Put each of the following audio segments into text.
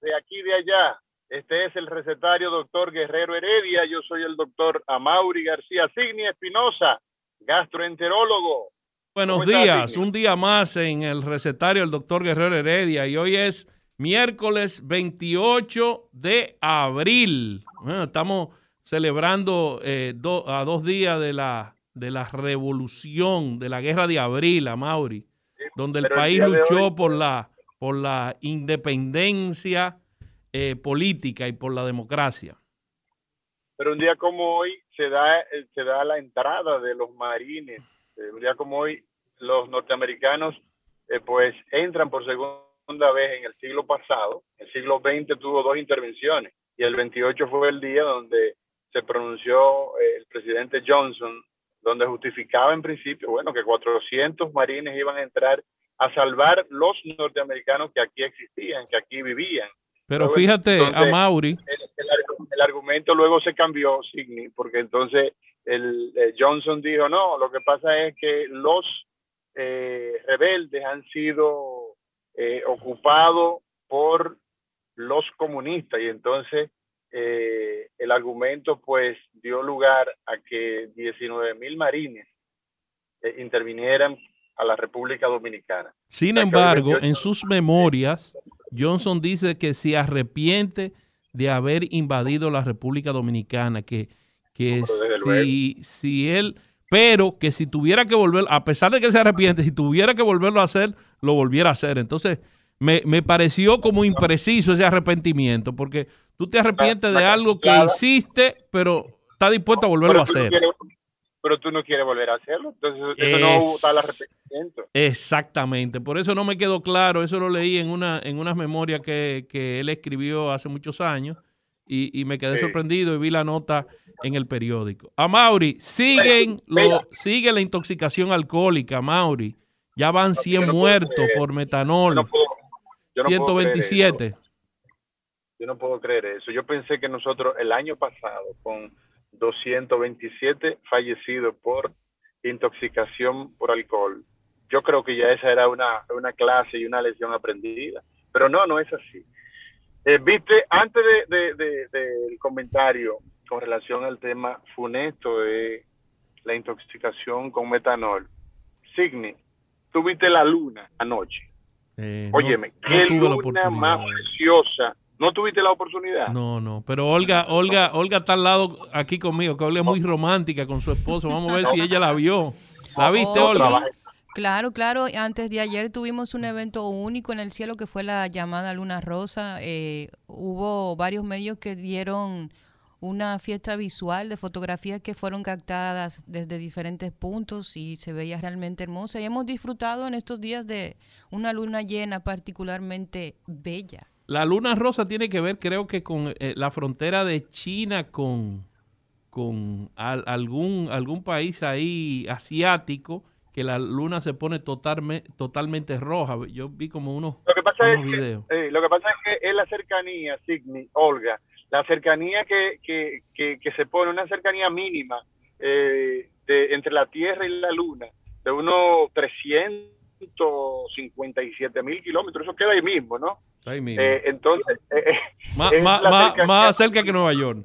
De aquí y de allá. Este es el recetario doctor Guerrero Heredia. Yo soy el doctor Amaury García Signi Espinosa, gastroenterólogo. Buenos ¿Cómo estás, días, un día más en el recetario del doctor Guerrero Heredia y hoy es miércoles 28 de abril. Bueno, estamos celebrando eh, do- a dos días de la, de la revolución, de la guerra de abril, a Mauri, donde el país luchó hoy- por la, por la independencia eh, política y por la democracia. Pero un día como hoy se da, eh, se da la entrada de los marines. Eh, un día como hoy los norteamericanos pues entran por segunda vez en el siglo pasado. El siglo XX tuvo dos intervenciones y el 28 fue el día donde se pronunció el presidente Johnson, donde justificaba en principio, bueno, que 400 marines iban a entrar a salvar los norteamericanos que aquí existían, que aquí vivían. Pero fíjate, a Mauri, el, el argu- el argumento luego se cambió, Signy, porque entonces el, eh, Johnson dijo, no, lo que pasa es que los eh, rebeldes han sido eh, ocupados por los comunistas y entonces el argumento pues dio lugar a que 19 mil marines intervinieran a la República Dominicana. Sin embargo, 28. en sus memorias, Johnson dice que se arrepiente de haber invadido la República Dominicana, que, que si, si él, pero que si tuviera que volver, a pesar de que se arrepiente, si tuviera que volverlo a hacer, lo volviera a hacer. Entonces, me, me pareció como impreciso ese arrepentimiento, porque tú te arrepientes de algo que hiciste, pero está dispuesto a volverlo a hacer. Pero tú no quieres volver a hacerlo, entonces eso no está el arrepentimiento. Exactamente, por eso no me quedó claro, eso lo leí en una en unas memorias que, que él escribió hace muchos años y, y me quedé Sí. sorprendido y vi la nota en el periódico. A Mauri, siguen lo, sigue la intoxicación alcohólica, Mauri. Ya van 100 yo no puedo muertos por metanol, no puedo, yo no puedo creer eso. 127. Yo no puedo creer eso. Yo pensé que nosotros el año pasado, con 227 fallecidos por intoxicación por alcohol, yo creo que ya esa era una, una clase y una lección aprendida. Pero no, no es así. Eh, Viste, antes de, de- de- del comentario con relación al tema funesto de la intoxicación con metanol, Signi, tuviste la luna anoche. Eh, no- Óyeme, no qué tuve la luna más preciosa. ¿No tuviste la oportunidad? No, no, pero Olga, Olga, Olga está al lado aquí conmigo, que Olga es muy romántica con su esposo. Vamos a ver si ella la vio. ¿La viste, Oh, Olga? sí. Claro, claro. Antes de ayer tuvimos un evento único en el cielo que fue la llamada Luna Rosa. Eh, hubo varios medios que dieron una fiesta visual de fotografías que fueron captadas desde diferentes puntos y se veía realmente hermosa. Y hemos disfrutado en estos días de una luna llena particularmente bella. La luna rosa tiene que ver, creo que, con eh, la frontera de China con, con al- algún, algún país ahí asiático, que la luna se pone totalme- totalmente roja. Yo vi como unos, Lo que pasa es unos que, videos. eh, lo que pasa es que es la cercanía, Signi, Olga, la cercanía que, que, que, que se pone, una cercanía mínima eh, de, entre la Tierra y la Luna, de unos 357 mil kilómetros, eso queda ahí mismo, ¿no? Ahí mismo. Eh, entonces, eh, eh, Má- es má- la má- cercanía- más cerca que Nueva York.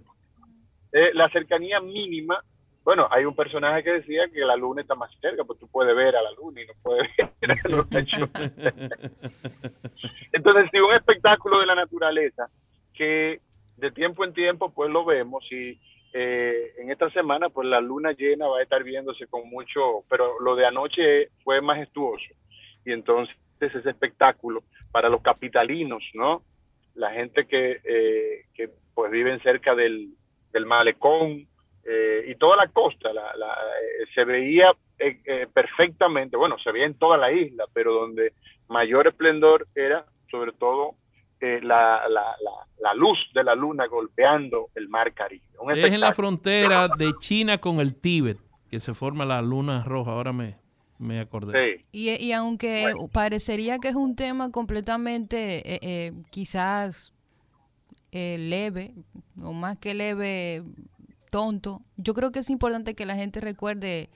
eh, la cercanía mínima bueno, hay un personaje que decía que la luna está más cerca, pues tú puedes ver a la luna y no puedes ver a luna. Entonces, si un espectáculo de la naturaleza que de tiempo en tiempo pues lo vemos y eh, en esta semana pues la luna llena va a estar viéndose con mucho, pero lo de anoche fue majestuoso y entonces ese espectáculo para los capitalinos, ¿no? La gente que, eh, que pues viven cerca del, del malecón eh, y toda la costa, la, se veía perfectamente, bueno, se veía en toda la isla, pero donde mayor esplendor era sobre todo eh, la, la, la, luz de la luna golpeando el mar Caribe. es en la frontera de China con el Tíbet que se forma la luna roja, ahora me, me acordé. Y, y, aunque parecería que es un tema completamente eh, eh, quizás leve, o más que leve, tonto, yo creo que es importante que la gente recuerde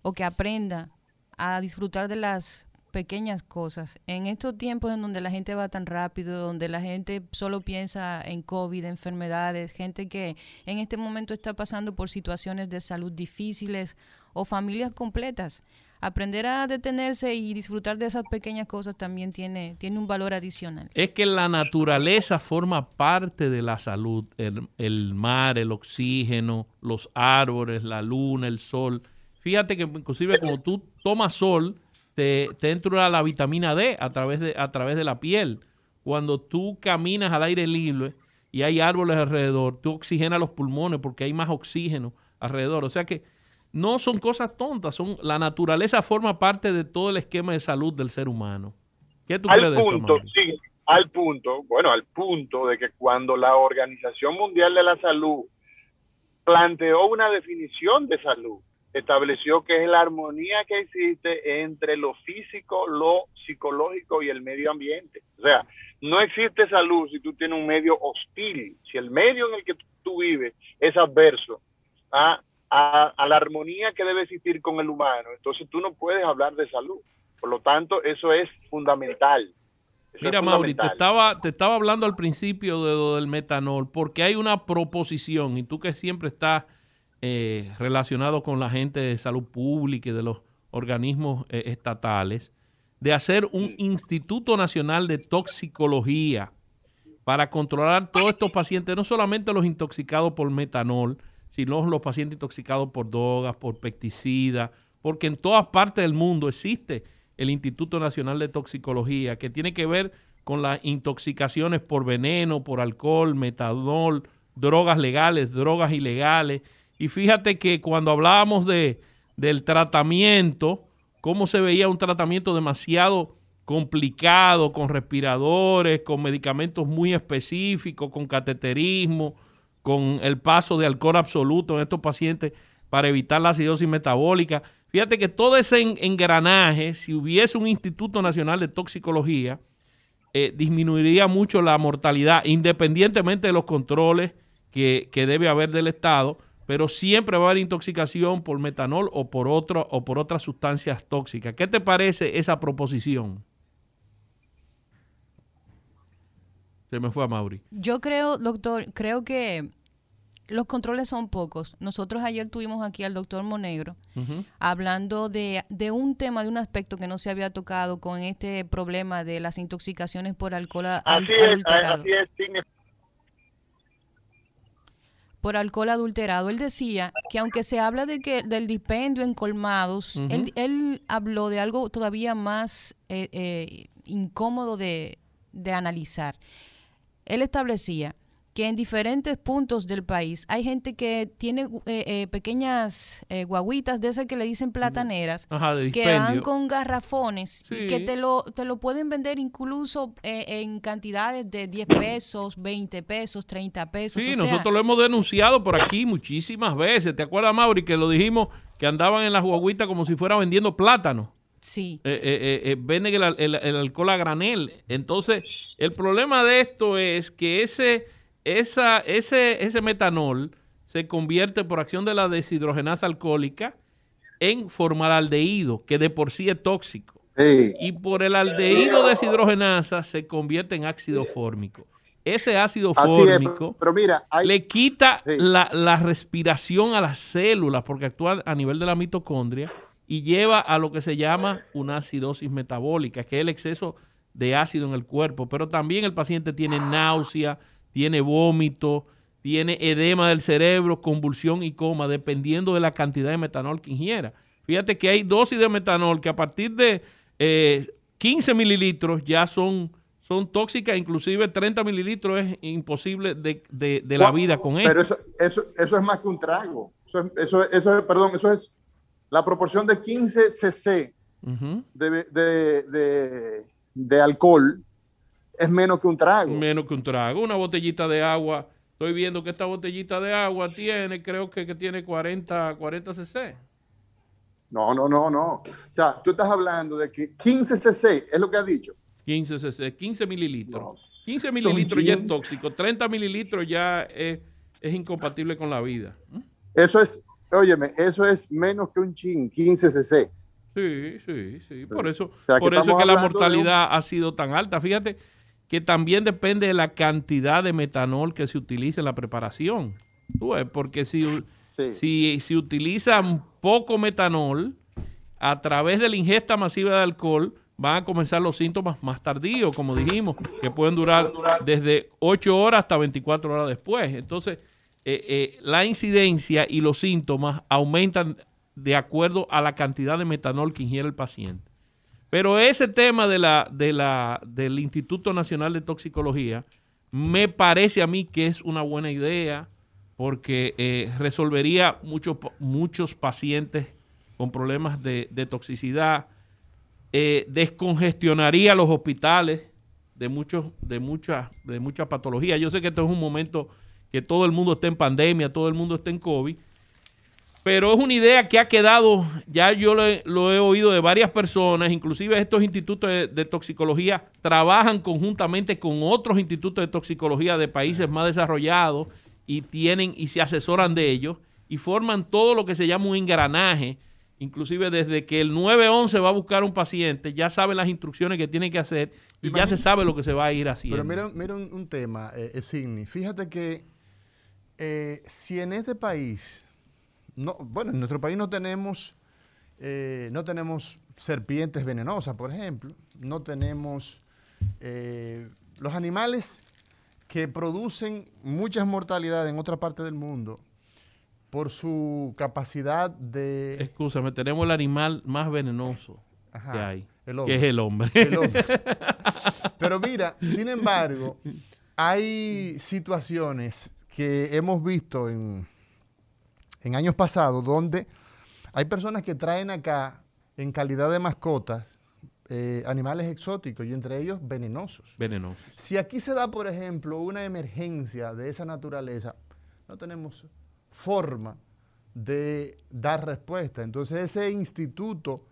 o que aprenda a disfrutar de las pequeñas cosas. En estos tiempos en donde la gente va tan rápido, donde la gente solo piensa en COVID, enfermedades, gente que en este momento está pasando por situaciones de salud difíciles o familias completas, aprender a detenerse y disfrutar de esas pequeñas cosas también tiene, tiene un valor adicional. Es que la naturaleza forma parte de la salud, el, el mar, el oxígeno, los árboles, la luna, el sol. Fíjate que inclusive como tú tomas sol, te, entra la vitamina D a través, de, a través de la piel. Cuando tú caminas al aire libre y hay árboles alrededor, tú oxigenas los pulmones porque hay más oxígeno alrededor. O sea que no son cosas tontas, son la naturaleza forma parte de todo el esquema de salud del ser humano. ¿Qué tú crees de eso, sí, al punto, bueno, al punto de que cuando la Organización Mundial de la Salud planteó una definición de salud, estableció que es la armonía que existe entre lo físico, lo psicológico y el medio ambiente. O sea, no existe salud si tú tienes un medio hostil, si el medio en el que tú vives es adverso a, la armonía que debe existir con el humano, entonces tú no puedes hablar de salud. Por lo tanto, eso es fundamental. Mira, Mauri, te estaba, te estaba hablando al principio de lo del metanol, porque hay una proposición, y tú que siempre estás eh, relacionado con la gente de salud pública y de los organismos eh, estatales, de hacer un Instituto Nacional de Toxicología para controlar todos estos pacientes, no solamente los intoxicados por metanol, sino los pacientes intoxicados por drogas, por pesticidas, porque en todas partes del mundo existe el Instituto Nacional de Toxicología, que tiene que ver con las intoxicaciones por veneno, por alcohol, metanol, drogas legales, drogas ilegales, y fíjate que cuando hablábamos de, del tratamiento, cómo se veía un tratamiento demasiado complicado, con respiradores, con medicamentos muy específicos, con cateterismo, con el paso de alcohol absoluto en estos pacientes para evitar la acidosis metabólica. Fíjate que todo ese engranaje, si hubiese un Instituto Nacional de Toxicología, eh, disminuiría mucho la mortalidad, independientemente de los controles que, que debe haber del Estado, pero siempre va a haber intoxicación por metanol o por otro, o por otras sustancias tóxicas. ¿Qué te parece esa proposición? Se me fue a Mauri. Yo creo, doctor, creo que los controles son pocos. Nosotros ayer tuvimos aquí al doctor Monegro hablando de, de, un tema, de un aspecto que no se había tocado con este problema de las intoxicaciones por alcohol adulterado por alcohol adulterado. Él decía que aunque se habla de que del dispendio en colmados, él, habló de algo todavía más eh, eh, incómodo de, de analizar. Él establecía que en diferentes puntos del país hay gente que tiene eh, eh, pequeñas eh, guaguitas de esas que le dicen plataneras, que van con garrafones y que te lo, te lo pueden vender incluso en cantidades de 10 pesos, 20 pesos, 30 pesos. Sí, nosotros lo hemos denunciado por aquí muchísimas veces. ¿Te acuerdas, Mauri, que lo dijimos que andaban en las guaguitas como si fuera vendiendo plátano? Sí. venden el, el alcohol a granel. Entonces, el problema de esto es que ese esa, ese, ese metanol se convierte por acción de la deshidrogenasa alcohólica en formaldehído, que de por sí es tóxico. Y por el aldehído deshidrogenasa se convierte en ácido fórmico. ese ácido fórmico pero mira, le quita la, la, respiración a las células porque actúa a nivel de la mitocondria y lleva a lo que se llama una acidosis metabólica, que es el exceso de ácido en el cuerpo. Pero también el paciente tiene náusea, tiene vómito, tiene edema del cerebro, convulsión y coma, dependiendo de la cantidad de metanol que ingiera. Fíjate que hay dosis de metanol que a partir de 15 eh, mililitros ya son, son tóxicas, inclusive 30 mililitros es imposible de, la vida con eso. Pero eso, eso, eso es más que un trago. Eso, eso, eso, perdón, eso es la proporción de 15 cc de, de alcohol es menos que un trago. Menos que un trago. Una botellita de agua Estoy viendo que esta botellita de agua tiene, creo que, que tiene 40, 40 cc. No, no, no, no. O sea, tú estás hablando de que 15 cc es lo que has dicho. 15 cc, 15 mililitros. 15 mililitros ya es tóxico, 30 mililitros ya es, incompatible con la vida. Eso es, óyeme, eso es menos que un chin, 15 cc. Sí, sí, sí. Por eso, por eso es que la mortalidad ha sido tan alta. Fíjate, que también depende de la cantidad de metanol que se utiliza en la preparación. Porque si, si, si utilizan poco metanol, a través de la ingesta masiva de alcohol, van a comenzar los síntomas más tardíos, como dijimos, que pueden durar desde 8 horas hasta 24 horas después. Entonces, eh, eh, la incidencia y los síntomas aumentan de acuerdo a la cantidad de metanol que ingiere el paciente. Pero ese tema de la, de la, del Instituto Nacional de Toxicología me parece a mí que es una buena idea porque eh, resolvería muchos, muchos pacientes con problemas de, toxicidad, eh, descongestionaría los hospitales de, muchos, de, muchas, de muchas patologías. Yo sé que esto es un momento que todo el mundo está en pandemia, todo el mundo está en COVID, pero es una idea que ha quedado, ya yo lo he, oído de varias personas, inclusive estos institutos de, toxicología trabajan conjuntamente con otros institutos de toxicología de países más desarrollados y tienen y se asesoran de ellos y forman todo lo que se llama un engranaje, inclusive desde que el 911 va a buscar un paciente, ya saben las instrucciones que tiene que hacer y ya se sabe lo que se va a ir haciendo. Pero mira, un, tema, eh, Sidney, fíjate que eh, si en este país no, bueno, en nuestro país no tenemos, eh, no tenemos serpientes venenosas, por ejemplo, no tenemos eh, los animales que producen muchas mortalidades en otra parte del mundo por su capacidad de... Escúchame, tenemos el animal más venenoso que hay, que es el hombre. Pero mira, sin embargo, hay situaciones que hemos visto en, en años pasados donde hay personas que traen acá en calidad de mascotas eh, animales exóticos y entre ellos venenosos. Venenosos. Si aquí se da, por ejemplo, una emergencia de esa naturaleza, no tenemos forma de dar respuesta. Entonces ese instituto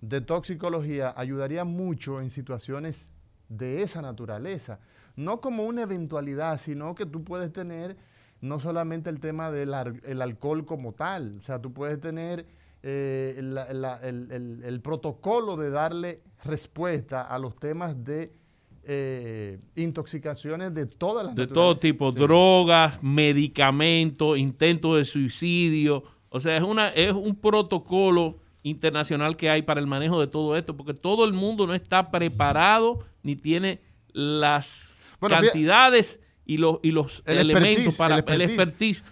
de toxicología ayudaría mucho en situaciones de esa naturaleza. No como una eventualidad, sino que tú puedes tener no solamente el tema del el alcohol como tal, o sea, tú puedes tener eh, el, protocolo de darle respuesta a los temas de eh, intoxicaciones de todas las De todo tipo, drogas, medicamentos, intentos de suicidio, o sea, es, una, es un protocolo internacional que hay para el manejo de todo esto, porque todo el mundo no está preparado ni tiene las cantidades y los, y los elementos para el expertise,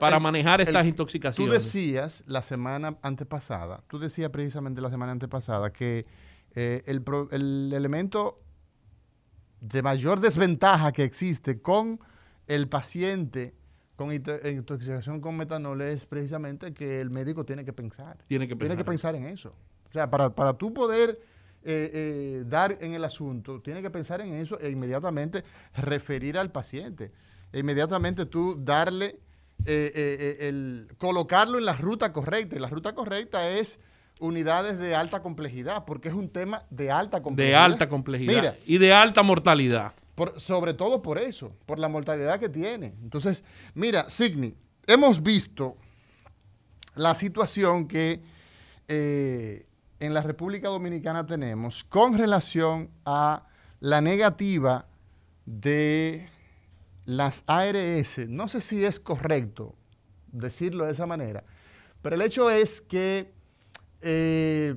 para, manejar estas intoxicaciones. Tú decías la semana antepasada, tú decías precisamente la semana antepasada que eh, el, elemento de mayor desventaja que existe con el paciente con intoxicación con metanol es precisamente que el médico tiene que pensar. Tiene que pensar, tiene que pensar en eso. O sea, para, para tú poder eh, eh, dar en el asunto, tiene que pensar en eso e inmediatamente referir al paciente. E inmediatamente tú darle, eh, el, colocarlo en la ruta correcta. Y la ruta correcta es unidades de alta complejidad, porque es un tema de alta complejidad. De alta complejidad. y de alta mortalidad. Por, sobre todo por eso, por la mortalidad que tiene. Entonces, mira, Signi, hemos visto la situación que en la República Dominicana tenemos con relación a la negativa de las ARS, no sé si es correcto decirlo de esa manera, pero el hecho es que eh,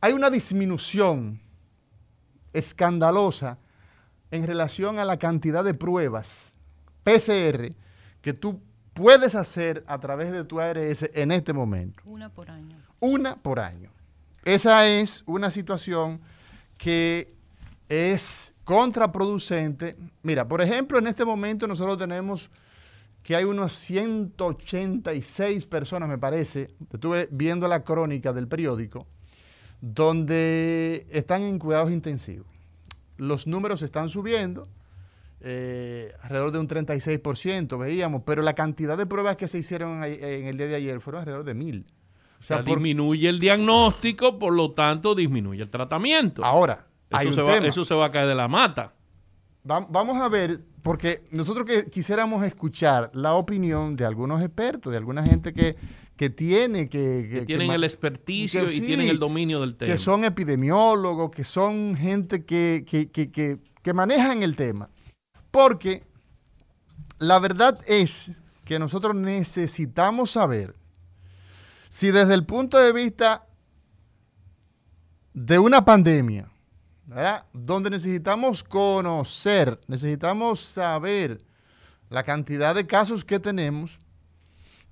hay una disminución escandalosa en relación a la cantidad de pruebas PCR que tú puedes hacer a través de tu ARS en este momento. Una por año. Una por año. Esa es una situación que es contraproducente. Mira, por ejemplo, en este momento nosotros tenemos que hay unos 186 personas, me parece, estuve viendo la crónica del periódico, donde están en cuidados intensivos. Los números están subiendo, eh, alrededor de un 36%, veíamos, pero la cantidad de pruebas que se hicieron en el día de ayer fueron alrededor de mil. O sea, disminuye el diagnóstico, por lo tanto disminuye el tratamiento. Ahora, eso, se, va, eso se va a caer de la mata. vamos a ver, porque nosotros que quisiéramos escuchar la opinión de algunos expertos, de alguna gente que, que tiene que... Que, tienen el experticio y tienen el dominio del tema. Que son epidemiólogos, que son gente que, que manejan el tema. Porque la verdad es que nosotros necesitamos saber si desde el punto de vista de una pandemia, donde necesitamos conocer, necesitamos saber la cantidad de casos que tenemos,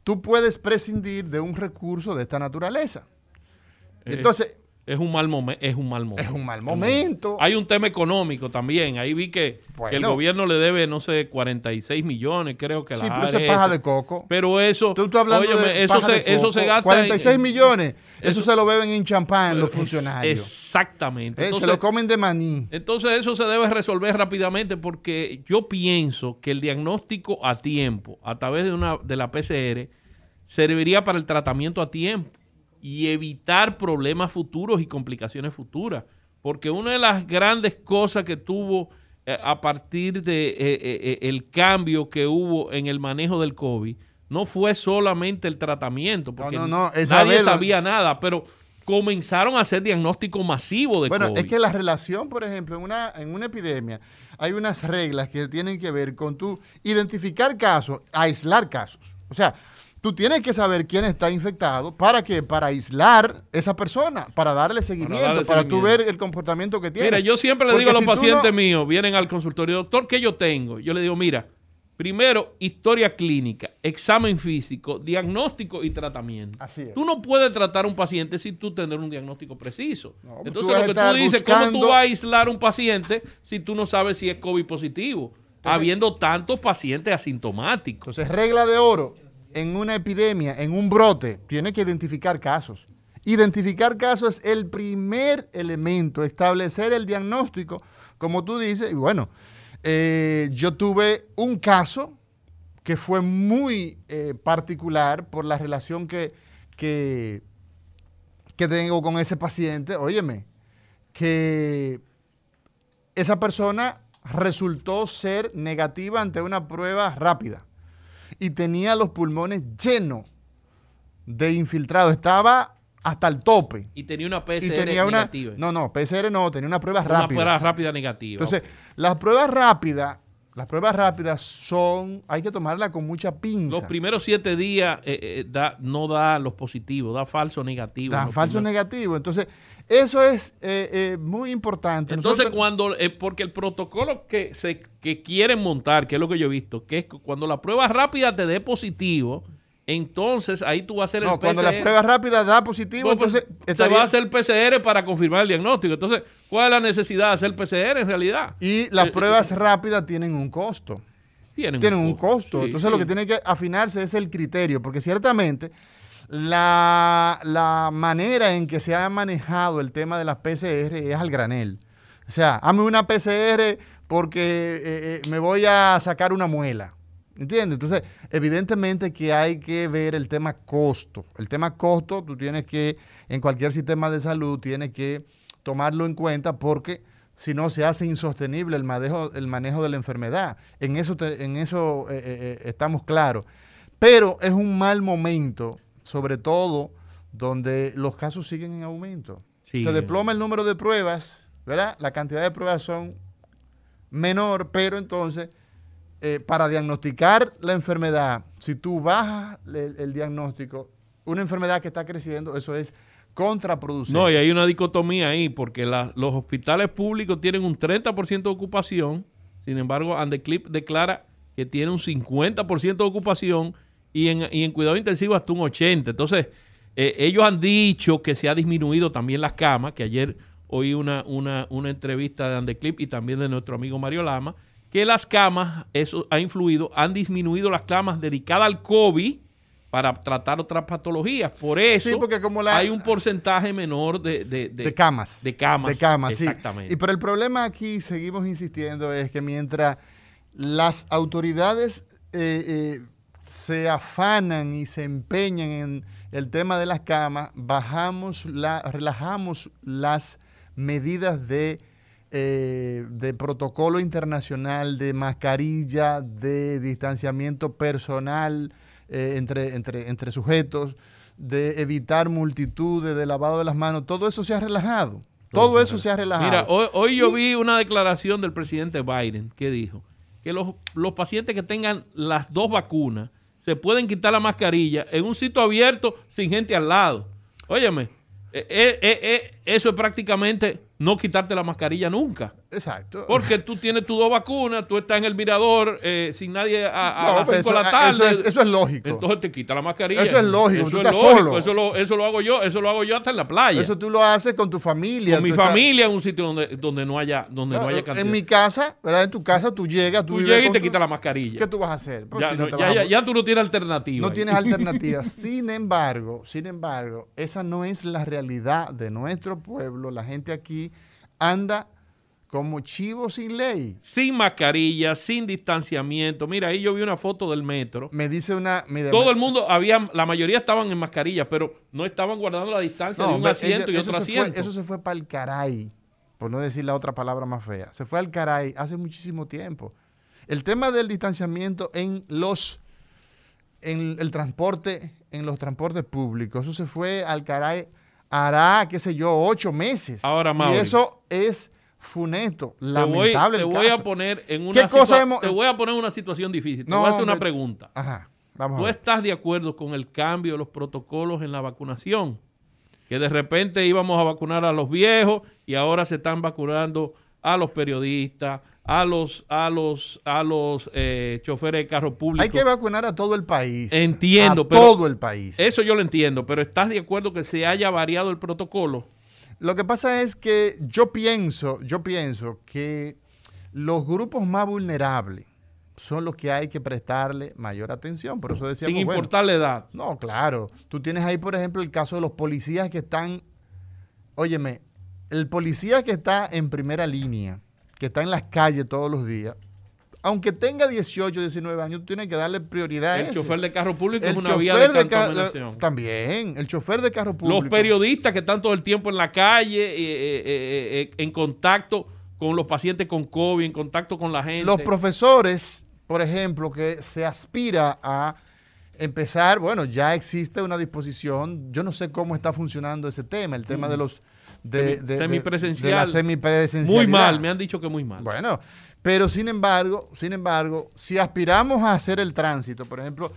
tú puedes prescindir de un recurso de esta naturaleza. Eh, Entonces, es un mal, momento. es un mal momento. Es un mal momento. Hay un tema económico también. Ahí vi que, el gobierno le debe, no sé, 46 millones, creo que la Sí, pero eso es paja de coco. Pero eso. Tú estás hablando de eso, se, eso se gasta. 46 millones. Eso, se lo beben en champán los funcionarios. Exactamente. Eh, se lo comen de maní. Entonces, eso se debe resolver rápidamente porque yo pienso que el diagnóstico a tiempo, a través de, una, de la PCR, serviría para el tratamiento a tiempo y evitar problemas futuros y complicaciones futuras. Porque una de las grandes cosas que tuvo eh, a partir de eh, eh, el cambio que hubo en el manejo del COVID no fue solamente el tratamiento, porque nadie sabía nada, pero comenzaron a hacer diagnóstico masivo de bueno, COVID. Bueno, es que la relación, por ejemplo, en una, en una epidemia, hay unas reglas que tienen que ver con tu identificar casos, aislar casos. O sea, Tú tienes que saber quién está infectado. ¿Para qué? Para aislar esa persona, para darle seguimiento, para, tú ver el comportamiento que tiene. Mira, yo siempre le digo a los pacientes míos, vienen al consultorio, doctor, ¿qué yo tengo? Yo le digo, mira, primero, historia clínica, examen físico, diagnóstico y tratamiento. Así es. Tú no puedes tratar a un paciente sin tú tener un diagnóstico preciso. Pues Entonces, lo que tú dices, ¿cómo tú vas a aislar a un paciente si tú no sabes si es COVID positivo? habiendo tantos pacientes asintomáticos. Entonces, regla de oro en una epidemia, en un brote, tiene que identificar casos. Identificar casos es el primer elemento, establecer el diagnóstico, como tú dices, y bueno, eh, yo tuve un caso que fue muy eh, particular por la relación que, que, que tengo con ese paciente. Óyeme, que esa persona resultó ser negativa ante una prueba rápida y tenía los pulmones llenos de infiltrados. Estaba hasta el tope. Y tenía una PCR negativa. No, no, PCR no, tenía una prueba rápida. Una prueba rápida negativa. Entonces, las pruebas rápidas, las pruebas rápidas son, hay que tomarlas con mucha pinza. Los primeros siete días eh, eh, da, no da los positivos, da falso negativo. Da falso negativo. Entonces, eso es eh, muy importante. Entonces, cuando, porque el protocolo que se que quieren montar, que es lo que yo he visto, que es cuando la prueba rápida te dé positivo, entonces ahí tú vas a hacer el no, cuando la prueba rápida da positivo, pues, entonces te va a hacer el PCR para confirmar el diagnóstico. Entonces, ¿cuál es la necesidad de hacer el PCR en realidad? Y las eh, pruebas rápidas tienen un costo. Tienen, un, costo. entonces, lo que tiene que afinarse es el criterio, porque ciertamente la, la manera en que se ha manejado el tema de las PCR es al granel. O sea, hazme una PCR porque eh, eh, me voy a sacar una muela. ¿Entiendes? Entonces, evidentemente que hay que ver el tema costo. El tema costo, tú tienes que, en cualquier sistema de salud, tienes que tomarlo en cuenta porque si no se hace insostenible el manejo, el manejo de la enfermedad. En eso, en eso eh, estamos claros. Pero es un mal momento, sobre todo donde los casos siguen en aumento. Se desploma el número de pruebas, ¿verdad? La cantidad de pruebas son menor, pero entonces eh, para diagnosticar la enfermedad, si tú bajas el, el diagnóstico, una enfermedad que está creciendo, eso es contraproducente. No, y hay una dicotomía ahí, porque la- los hospitales públicos tienen un 30% de ocupación, sin embargo, Andeclip declara que tiene un 50% de ocupación y en, y en cuidado intensivo hasta un 80%. Entonces, eh, ellos han dicho que se ha disminuido también las camas, que ayer oí una, una, una entrevista de Andeclip y también de nuestro amigo Mario Lama, que las camas, eso ha influido, han disminuido las camas dedicadas al COVID para tratar otras patologías. Por eso Sí, porque como la- hay un porcentaje menor de, de, de- de camas. De camas. De camas, sí. Exactamente. Y pero el problema aquí, seguimos insistiendo, es que mientras las autoridades eh, eh, se afanan y se empeñan en el tema de las camas, bajamos la, relajamos las medidas de, eh, de protocolo internacional, de mascarilla, de distanciamiento personal eh, entre, entre, entre sujetos, de evitar multitudes, de lavado de las manos, todo eso se ha relajado. Todo eso se ha relajado. Mira, hoy, hoy yo vi una declaración del presidente Biden que dijo que los, los pacientes que tengan las dos vacunas se pueden quitar la mascarilla en un sitio abierto sin gente al lado. Óyeme, eh, eh, eh, eh, eso es prácticamente no quitarte la mascarilla nunca. Exacto. Porque tú tienes tus dos vacunas, tú estás en el mirador eh, sin nadie a, a No, las pero 5 de la eso- tarde. eso es- eso es lógico. Entonces te quita la mascarilla. Eso es lógico, Eso tú es estás lógico, solo. Eso lo, eso lo hago yo, eso lo hago yo hasta en la playa. Eso tú lo haces con tu familia. con mi estás- familia en un sitio donde, donde no haya, donde no, No, haya cantidad. en mi casa, ¿verdad? En tu casa tú llegas, tú, tú llegas y te tu- quitas la mascarilla. ¿Qué tú vas a hacer? Porque Ya, si no ya, a- ya- ya tú no tienes alternativa. No ahí. tienes alternativas. sin embargo, sin embargo, esa no es la realidad de nuestro pueblo. La gente aquí anda como chivo sin ley. Sin mascarilla, sin distanciamiento. Mira, ahí yo vi una foto del metro. Me dice una... Todo el mundo, había, la mayoría estaban en mascarilla, pero no estaban guardando la distancia de un asiento ella- y otro fue- asiento. eso se fue para el caray, por no decir la otra palabra más fea. Se fue al caray hace muchísimo tiempo. El tema del distanciamiento en los en el transporte, en los transportes públicos, eso se fue al caray hará, qué sé yo, ocho meses. Ahora, y Mauri. eso es funesto, te voy, lamentable. te voy a poner en una ¿Qué cosa situa- hemos- te voy a poner en una situación difícil. Te No, voy a hacer una pregunta. Ajá, vamos a ¿Tú ver. estás de acuerdo con el cambio de los protocolos en la vacunación? Que de repente íbamos a vacunar a los viejos y ahora se están vacunando a los periodistas, a los, a los, a los eh, choferes de carro público. Hay que vacunar a todo el país. Entiendo, a pero- todo el país. Eso yo lo entiendo, pero ¿estás de acuerdo que se haya variado el protocolo? Lo que pasa es que yo pienso, yo pienso que los grupos más vulnerables son los que hay que prestarle mayor atención. Por eso decíamos, Sin bueno, importar la edad. no, claro. Tú tienes ahí, por ejemplo, el caso de los policías que están, óyeme, el policía que está en primera línea, que está en las calles todos los días, aunque tenga 18, 19 años, tú tienes que darle prioridad a El chofer de carro público es El una vía de contaminación. También, el chofer de carro público. Los periodistas que están todo el tiempo en la calle, eh, eh, eh, en contacto con los pacientes con COVID, en contacto con la gente. Los profesores, por ejemplo, que se aspira a empezar, bueno, ya existe una disposición, yo no sé cómo está funcionando ese tema, el tema de los... De, de- semipresencial. la semipresencialidad. Muy mal, me han dicho que muy mal. Bueno, pero sin embargo, sin embargo, si aspiramos a hacer el tránsito, por ejemplo,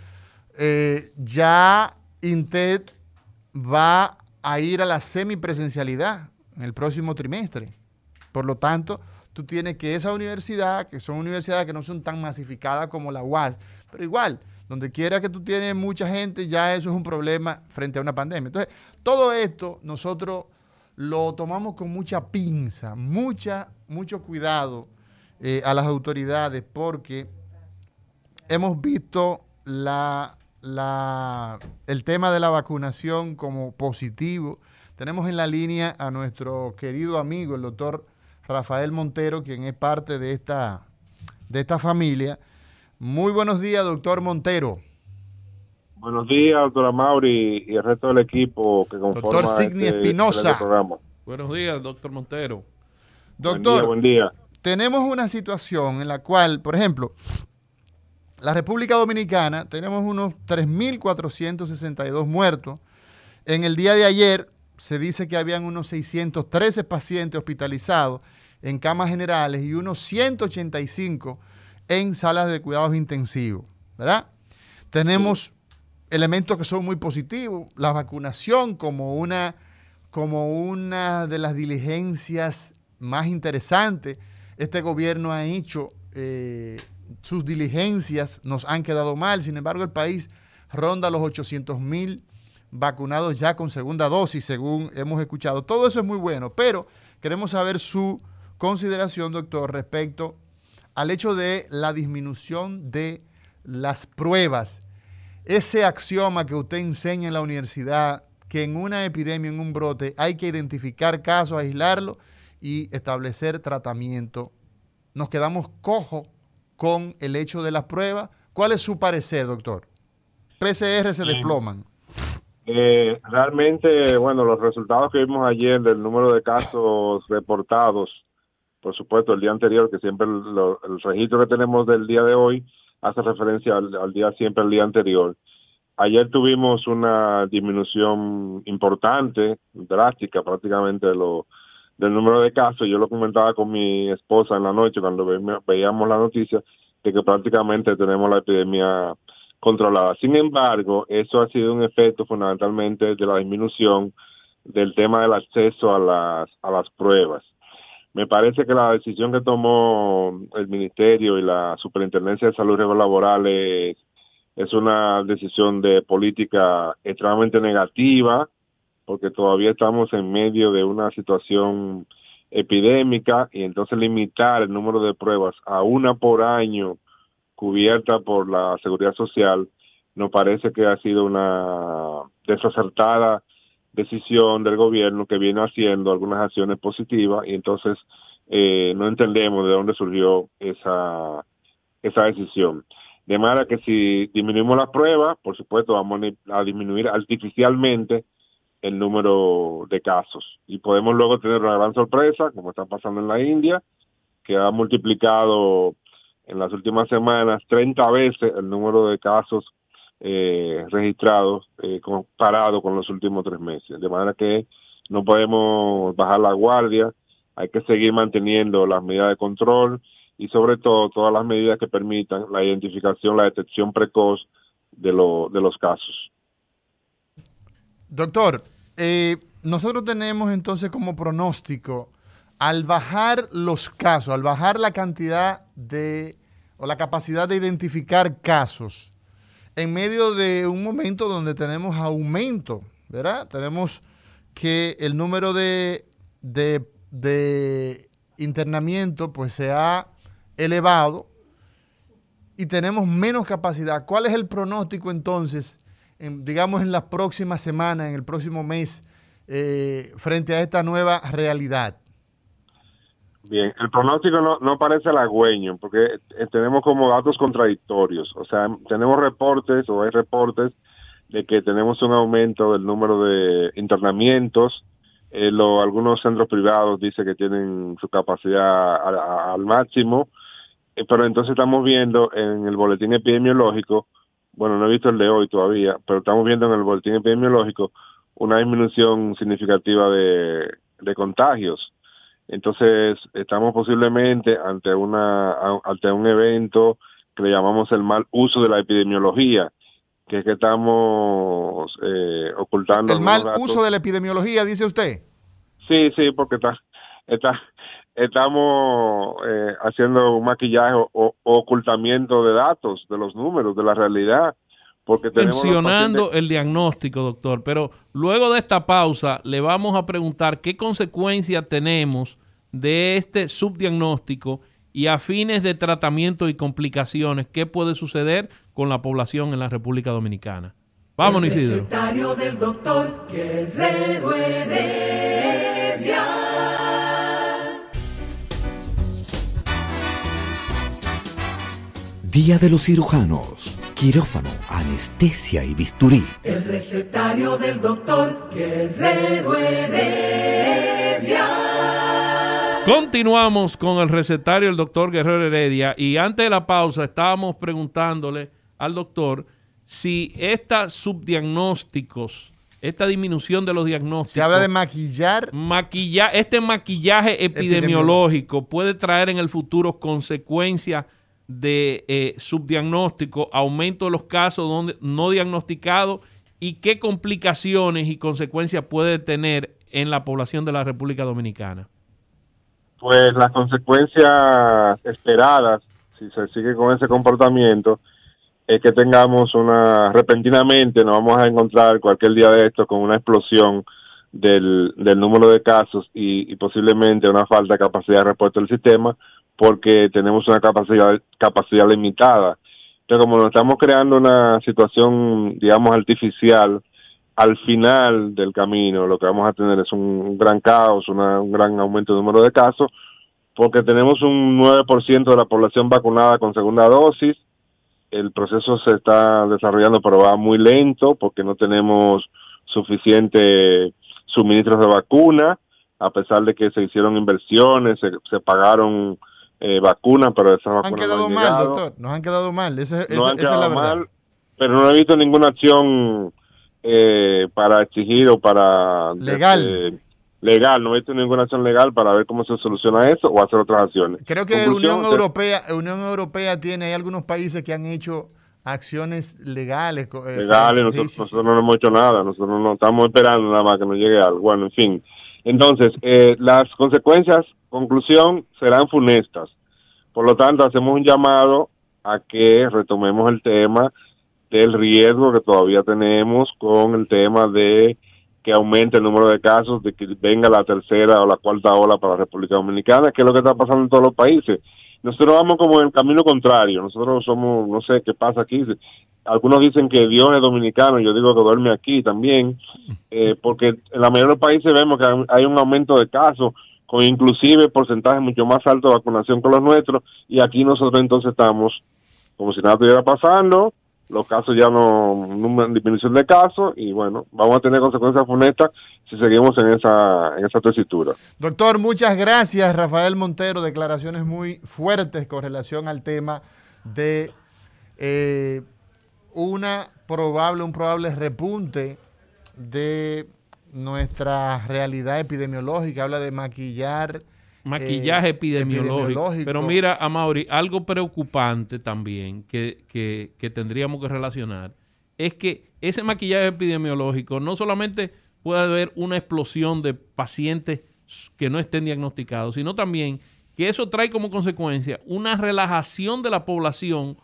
eh, ya Intet va a ir a la semipresencialidad en el próximo trimestre. Por lo tanto, tú tienes que esa universidad, que son universidades que no son tan masificadas como la UAS, pero igual, donde quiera que tú tienes mucha gente, ya eso es un problema frente a una pandemia. Entonces, todo esto nosotros lo tomamos con mucha pinza, mucha, mucho cuidado eh, a las autoridades, porque hemos visto la, la- el tema de la vacunación como positivo. Tenemos en la línea a nuestro querido amigo, el doctor Rafael Montero, quien es parte de esta, de esta familia. Muy buenos días, doctor Montero. Buenos días, doctora Mauri y el resto del equipo que conforma Doctor Signi este Espinosa. programa. Buenos días, doctor Montero. Doctor, Buen día, buen día. Tenemos una situación en la cual, por ejemplo, la República Dominicana tenemos unos 3.462 muertos. En el día de ayer se dice que habían unos 613 pacientes hospitalizados. en camas generales y unos 185 en salas de cuidados intensivos, ¿verdad? Tenemos elementos que son muy positivos, la vacunación como una, como una de las diligencias más interesantes. Este gobierno ha hecho eh, sus diligencias, nos han quedado mal, sin embargo el país ronda los 800 mil vacunados ya con segunda dosis, según hemos escuchado. Todo eso es muy bueno, pero queremos saber su consideración, doctor, respecto al hecho de la disminución de las pruebas. Ese axioma que usted enseña en la universidad, que en una epidemia, en un brote, hay que identificar casos, aislarlo y establecer tratamiento. Nos quedamos cojo con el hecho de las pruebas. ¿Cuál es su parecer, doctor? PCR se desploman. Eh, realmente, bueno, los resultados que vimos ayer del número de casos reportados, por supuesto, el día anterior, que siempre el, registro que tenemos del día de hoy hace referencia al, día siempre, el día anterior. Ayer tuvimos una disminución importante, drástica prácticamente de lo, del número de casos. Yo lo comentaba con mi esposa en la noche cuando veíamos la noticia de que prácticamente tenemos la epidemia controlada. Sin embargo, eso ha sido un efecto fundamentalmente de la disminución del tema del acceso a las, a las pruebas. Me parece que la decisión que tomó el Ministerio y la Superintendencia de Salud Laboral es, es una decisión de política extremadamente negativa, porque todavía estamos en medio de una situación epidémica y entonces limitar el número de pruebas a una por año cubierta por la seguridad social, nos parece que ha sido una desacertada decisión del gobierno que viene haciendo algunas acciones positivas y entonces eh, no entendemos de dónde surgió esa, esa decisión. De manera que si disminuimos las pruebas, por supuesto vamos a disminuir artificialmente el número de casos y podemos luego tener una gran sorpresa, como está pasando en la India, que ha multiplicado en las últimas semanas 30 veces el número de casos eh, registrados eh, comparado con los últimos tres meses. De manera que no podemos bajar la guardia, hay que seguir manteniendo las medidas de control y sobre todo todas las medidas que permitan la identificación, la detección precoz de, lo, de los casos. Doctor, eh, nosotros tenemos entonces como pronóstico al bajar los casos, al bajar la cantidad de, o la capacidad de identificar casos, en medio de un momento donde tenemos aumento, ¿verdad? Tenemos que el número de, de, internamiento pues se ha elevado y tenemos menos capacidad. ¿Cuál es el pronóstico entonces, digamos, en las próximas semanas, en el próximo mes, eh, frente a esta nueva realidad? Bien, el pronóstico no, no parece halagüeño porque eh, tenemos como datos contradictorios. O sea, tenemos reportes o hay reportes de que tenemos un aumento del número de internamientos. Eh, lo, algunos centros privados dicen que tienen su capacidad al máximo, eh, pero entonces estamos viendo en el boletín epidemiológico, bueno, no he visto el de hoy todavía, pero estamos viendo en el boletín epidemiológico una disminución significativa de, de contagios. Entonces, estamos posiblemente ante una ante un evento que le llamamos el mal uso de la epidemiología, que es que estamos eh, ocultando. ¿El mal uso de la epidemiología, dice usted? Sí, sí, porque está, está, estamos eh, haciendo un maquillaje o, ocultamiento de datos, de los números, de la realidad. Porque Mencionando el diagnóstico, doctor, pero luego de esta pausa le vamos a preguntar qué consecuencias tenemos de este subdiagnóstico y a fines de tratamiento y complicaciones, qué puede suceder con la población en la República Dominicana. Vamos, Isidro. del doctor Día de los cirujanos, quirófano, anestesia y bisturí. El recetario del doctor Guerrero Heredia. Continuamos con el recetario del doctor Guerrero Heredia y antes de la pausa estábamos preguntándole al doctor si estos subdiagnósticos esta disminución de los diagnósticos. Se habla de maquillar. Maquilla, este maquillaje epidemiológico puede traer en el futuro consecuencias de eh, subdiagnóstico, aumento de los casos donde, no diagnosticados y qué complicaciones y consecuencias puede tener en la población de la República Dominicana? Pues las consecuencias esperadas, si se sigue con ese comportamiento, es que tengamos una, repentinamente nos vamos a encontrar cualquier día de esto con una explosión del, del número de casos y, y, posiblemente una falta de capacidad de respuesta del sistema porque tenemos una capacidad, capacidad limitada. Entonces, como nos estamos creando una situación, digamos, artificial, al final del camino lo que vamos a tener es un gran caos, un gran aumento de número de casos, porque tenemos un 9% de la población vacunada con segunda dosis, el proceso se está desarrollando pero va muy lento porque no tenemos suficiente suministros de vacuna, a pesar de que se hicieron inversiones, se, pagaron eh, vacunas, pero esas vacunas han quedado no han mal, doctor, nos han quedado mal, no han esa es la verdad. mal, pero no he visto ninguna acción eh, para exigir o para legal. este, legal. No he visto ninguna acción legal para ver cómo se soluciona eso o hacer otras acciones. Creo que Conclusión, Unión Europea Unión Europea tiene hay algunos países que han hecho acciones legales eh, legales nosotros, nosotros, no hemos hecho nada nosotros no estamos esperando nada más que nos llegue algo bueno en fin. Entonces eh, las consecuencias conclusión serán funestas. Por lo tanto hacemos un llamado a que retomemos el tema del riesgo que todavía tenemos con el tema de que aumente el número de casos, de que venga la tercera o la cuarta ola para la República Dominicana, que es lo que está pasando en todos los países. Nosotros vamos como en el camino contrario, nosotros somos, no sé qué pasa aquí, algunos dicen que Dios es dominicano, yo digo que duerme aquí también, eh, porque en la mayoría de los países vemos que hay un aumento de casos, con inclusive porcentajes mucho más altos de vacunación que los nuestros, y aquí nosotros entonces estamos como si nada estuviera pasando, los casos ya no, no disminución de casos y bueno, vamos a tener consecuencias funestas si seguimos en esa, en esa tesitura. Doctor, muchas gracias, Rafael Montero, declaraciones muy fuertes con relación al tema de eh, una probable, un probable repunte de nuestra realidad epidemiológica, habla de maquillar maquillaje eh, epidemiológico. epidemiológico. Pero mira, Amaury, algo preocupante también que, que, que, tendríamos que relacionar es que ese maquillaje epidemiológico no solamente puede haber una explosión de pacientes que no estén diagnosticados, sino también que eso trae como consecuencia una relajación de la población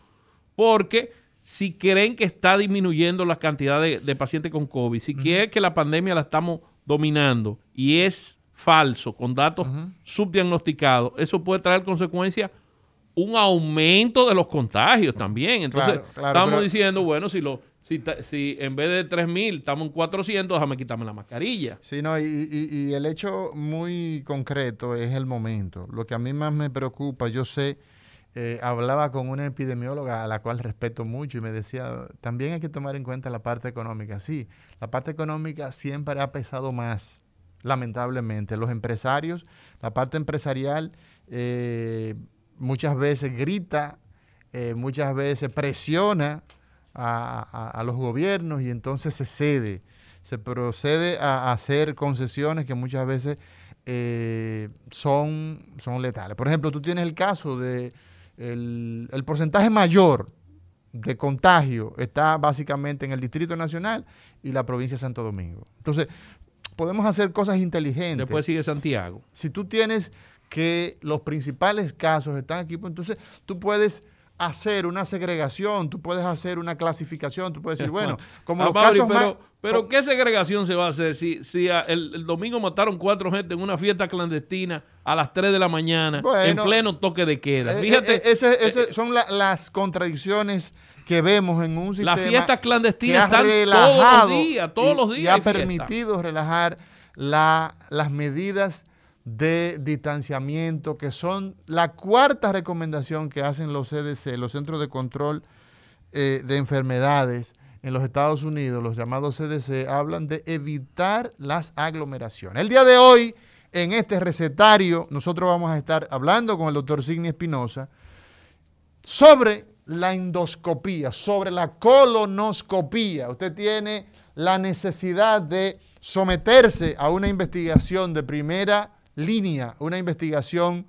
porque si creen que está disminuyendo la cantidad de, de pacientes con COVID, si uh -huh. quieren que la pandemia la estamos dominando y es falso, con datos uh -huh. subdiagnosticados, eso puede traer consecuencias un aumento de los contagios también. Entonces, claro, claro, estamos pero... diciendo, bueno, si lo si, si en vez de 3.000 estamos en 400, déjame quitarme la mascarilla. Sí, no, y, y, y, el hecho muy concreto es el momento. Lo que a mí más me preocupa, yo sé, eh, hablaba con una epidemióloga a la cual respeto mucho y me decía, también hay que tomar en cuenta la parte económica. Sí, la parte económica siempre ha pesado más lamentablemente. Los empresarios, la parte empresarial eh, muchas veces grita, eh, muchas veces presiona a, a, a, los gobiernos y entonces se cede, se procede a, hacer concesiones que muchas veces son, son letales. Por ejemplo, tú tienes el caso de el, el porcentaje mayor de contagio está básicamente en el Distrito Nacional y la provincia de Santo Domingo. Entonces, podemos hacer cosas inteligentes. Después sigue Santiago. Si tú tienes que los principales casos están aquí, pues entonces tú puedes hacer una segregación, tú puedes hacer una clasificación, tú puedes decir, bueno, como los Mauri, casos pero, más... Pero ¿qué segregación se va a hacer si, si el, el, domingo mataron cuatro gente en una fiesta clandestina a las 3 de la mañana bueno, en pleno toque de queda? Fíjate. Eh, ese, ese eh, son la, las contradicciones que vemos en un sistema las fiestas clandestinas están relajado todos los días, todos y, los días y ha permitido relajar la, las medidas de distanciamiento, que son la cuarta recomendación que hacen los CDC, los Centros de Control eh, de Enfermedades en los Estados Unidos, los llamados CDC, hablan de evitar las aglomeraciones. El día de hoy, en este recetario, nosotros vamos a estar hablando con el doctor Signi Espinosa sobre la endoscopía, sobre la colonoscopía. Usted tiene la necesidad de someterse a una investigación de primera línea, una investigación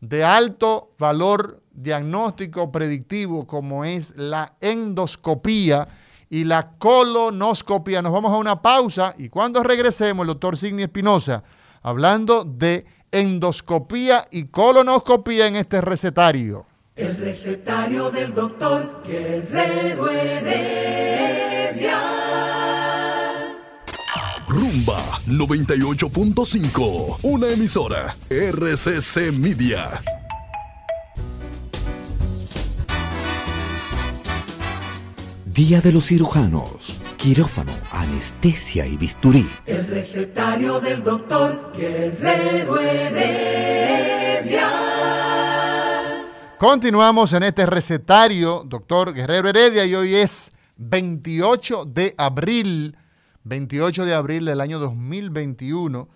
de alto valor diagnóstico predictivo como es la endoscopía y la colonoscopía. Nos vamos a una pausa y cuando regresemos, el doctor Signi Espinosa, hablando de endoscopía y colonoscopía en este recetario. El recetario del doctor Guerrero Heredia. Rumba 98.5, una emisora RCC Media. Día de los cirujanos, quirófano, anestesia y bisturí. El recetario del doctor Guerrero Heredia. Continuamos en este recetario, doctor Guerrero Heredia, y hoy es 28 de abril, 28 de abril del año 2021,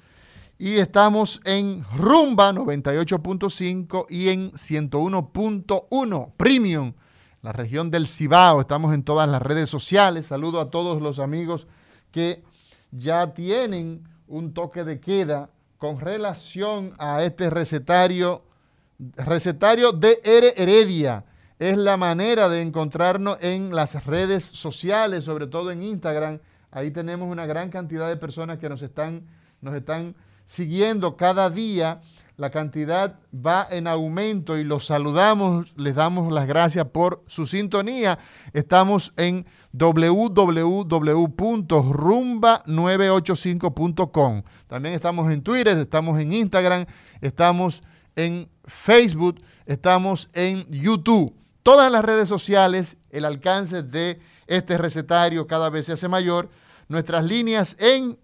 y estamos en Rumba 98.5 y en 101.1 Premium, la región del Cibao. Estamos en todas las redes sociales. Saludo a todos los amigos que ya tienen un toque de queda con relación a este recetario recetario de. Heredia. Es la manera de encontrarnos en las redes sociales, sobre todo en Instagram. Ahí tenemos una gran cantidad de personas que nos están, nos están siguiendo cada día. La cantidad va en aumento y los saludamos, les damos las gracias por su sintonía. Estamos en www.rumba985.com. También estamos en Twitter, estamos en Instagram, estamos en Facebook, estamos en YouTube. Todas las redes sociales, el alcance de este recetario cada vez se hace mayor. Nuestras líneas en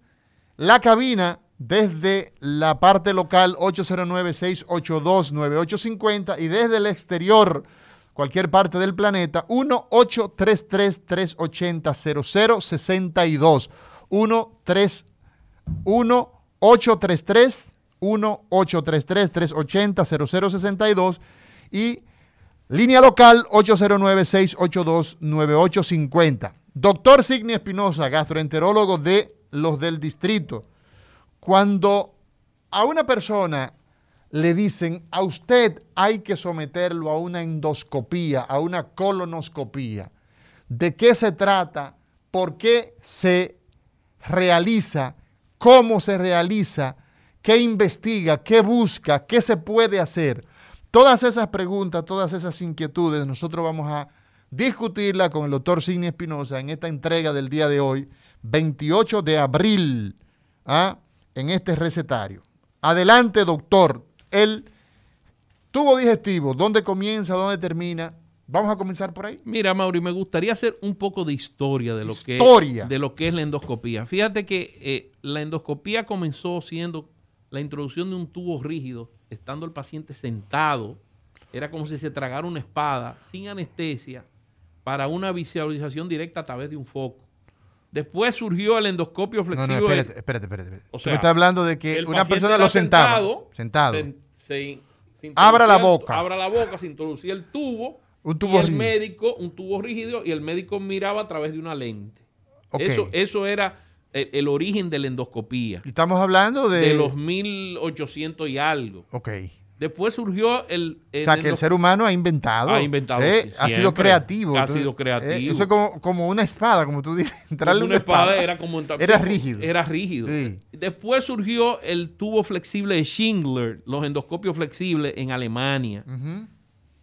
la cabina desde la parte local 809-682-9850 y desde el exterior, cualquier parte del planeta, 1-833-380-0062. 1-833 1-833-380-0062 y línea local 809-682-9850. Doctor Signi Espinosa, gastroenterólogo de los del distrito. Cuando a una persona le dicen, a usted hay que someterlo a una endoscopía, a una colonoscopía, ¿de qué se trata? ¿Por qué se realiza? ¿Cómo se realiza? ¿Qué investiga? ¿Qué busca? ¿Qué se puede hacer? Todas esas preguntas, todas esas inquietudes, nosotros vamos a discutirla con el doctor Sidney Espinosa en esta entrega del día de hoy, 28 de abril, ¿ah? en este recetario. Adelante, doctor. El tubo digestivo, ¿dónde comienza, dónde termina? Vamos a comenzar por ahí. Mira, Mauri, me gustaría hacer un poco de historia de lo, historia. Que, de lo que es la endoscopía. Fíjate que eh, la endoscopía comenzó siendo la introducción de un tubo rígido, estando el paciente sentado, era como si se tragara una espada, sin anestesia, para una visualización directa a través de un foco. Después surgió el endoscopio flexible. No, no, espérate, espérate, espérate. O sea, está hablando de que una persona lo sentaba. Sentado. sentado. Se, se abra la boca. Abra la boca, se introducía el tubo. Un tubo y el médico, un tubo rígido, y el médico miraba a través de una lente. Okay. Eso, eso era el, el, origen de la endoscopía. Estamos hablando de... De los 1800 y algo. Ok. Después surgió el... el o sea, que el ser humano ha inventado. Ha inventado. Eh, ha sido creativo. Ha sido creativo. Eh, eso es como, como, una espada, como tú dices. Entrarle una, una espada, espada, era como... Era rígido. Era rígido. Sí. Después surgió el tubo flexible de Schindler, los endoscopios flexibles en Alemania. Uh -huh.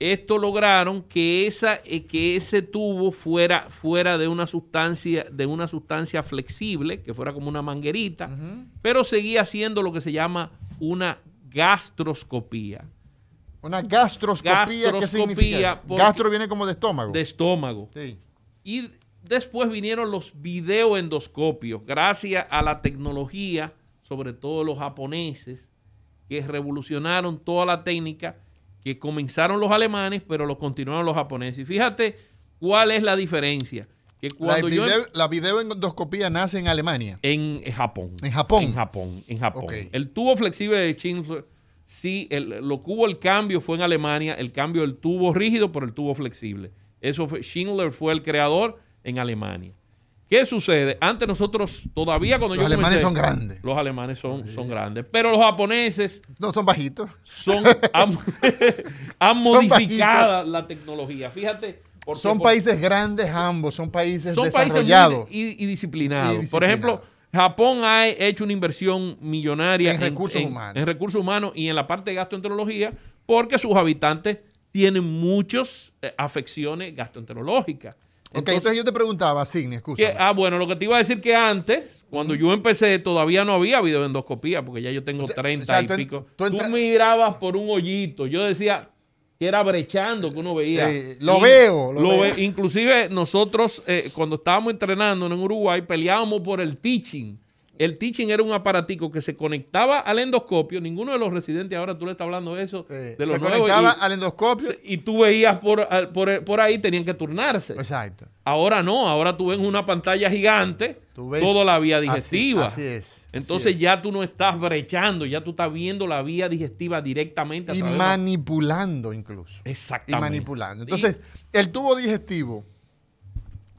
Esto lograron que, esa, eh, que ese tubo fuera, fuera de, una sustancia, de una sustancia flexible, que fuera como una manguerita, Uh -huh. pero seguía siendo lo que se llama una gastroscopía. Una gastroscopía, ¿qué significa? Gastro viene como de estómago. De estómago. Sí. Y después vinieron los videoendoscopios, gracias a la tecnología, sobre todo los japoneses, que revolucionaron toda la técnica que comenzaron los alemanes, pero lo continuaron los japoneses. Y fíjate cuál es la diferencia. Que La, cuando yo video, la videoendoscopía nace en Alemania. en Japón. En Japón. En Japón, en Japón. El tubo flexible de Schindler, sí, el- lo que hubo el cambio fue en Alemania, el cambio del tubo rígido por el tubo flexible. Eso fue, Schindler fue el creador en Alemania. ¿Qué sucede? Antes nosotros, todavía cuando Los yo alemanes comencé- son grandes. Los alemanes son, son grandes. Pero los japoneses No, son bajitos. son, han, han Son modificado la tecnología. Fíjate. porque Son por- países grandes ambos, son países son países muy desarrollados. y, y disciplinados. Y Por ejemplo, Japón ha hecho una inversión millonaria En recursos humanos. en recursos humanos y en la parte de gastroenterología porque sus habitantes tienen muchas eh, afecciones gastroenterológicas. Ok, entonces yo te preguntaba, Signi, excusa. Ah, bueno, lo que te iba a decir que antes, cuando yo empecé, todavía no había videoendoscopía, porque ya yo tengo 30 o sea, y tú en- pico. tú Tú, mirabas por un hoyito. Yo decía que era brechando que uno veía. Eh, lo veo, lo lo veo. ve- Inclusive nosotros, eh, cuando estábamos entrenando en Uruguay, peleábamos por el teaching. El teaching era un aparatico que se conectaba al endoscopio. Ninguno de los residentes, ahora tú le estás hablando de eso, de los se nuevos, conectaba y- al endoscopio. y tú veías por, por, por ahí, tenían que turnarse. Exacto. Ahora no, ahora tú ves una pantalla gigante, toda la vía digestiva. así es, así Entonces es. ya tú no estás brechando, ya tú estás viendo la vía digestiva directamente. a Y de- manipulando incluso. Y Exactamente. manipulando. Entonces, el tubo digestivo,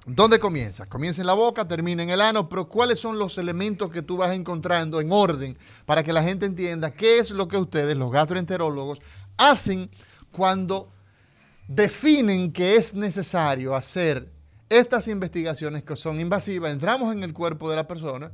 ¿dónde comienza? Comienza en la boca, termina en el ano, pero ¿cuáles son los elementos que tú vas encontrando en orden para que la gente entienda qué es lo que ustedes, los gastroenterólogos, hacen cuando definen que es necesario hacer estas investigaciones que son invasivas? Entramos en el cuerpo de la persona.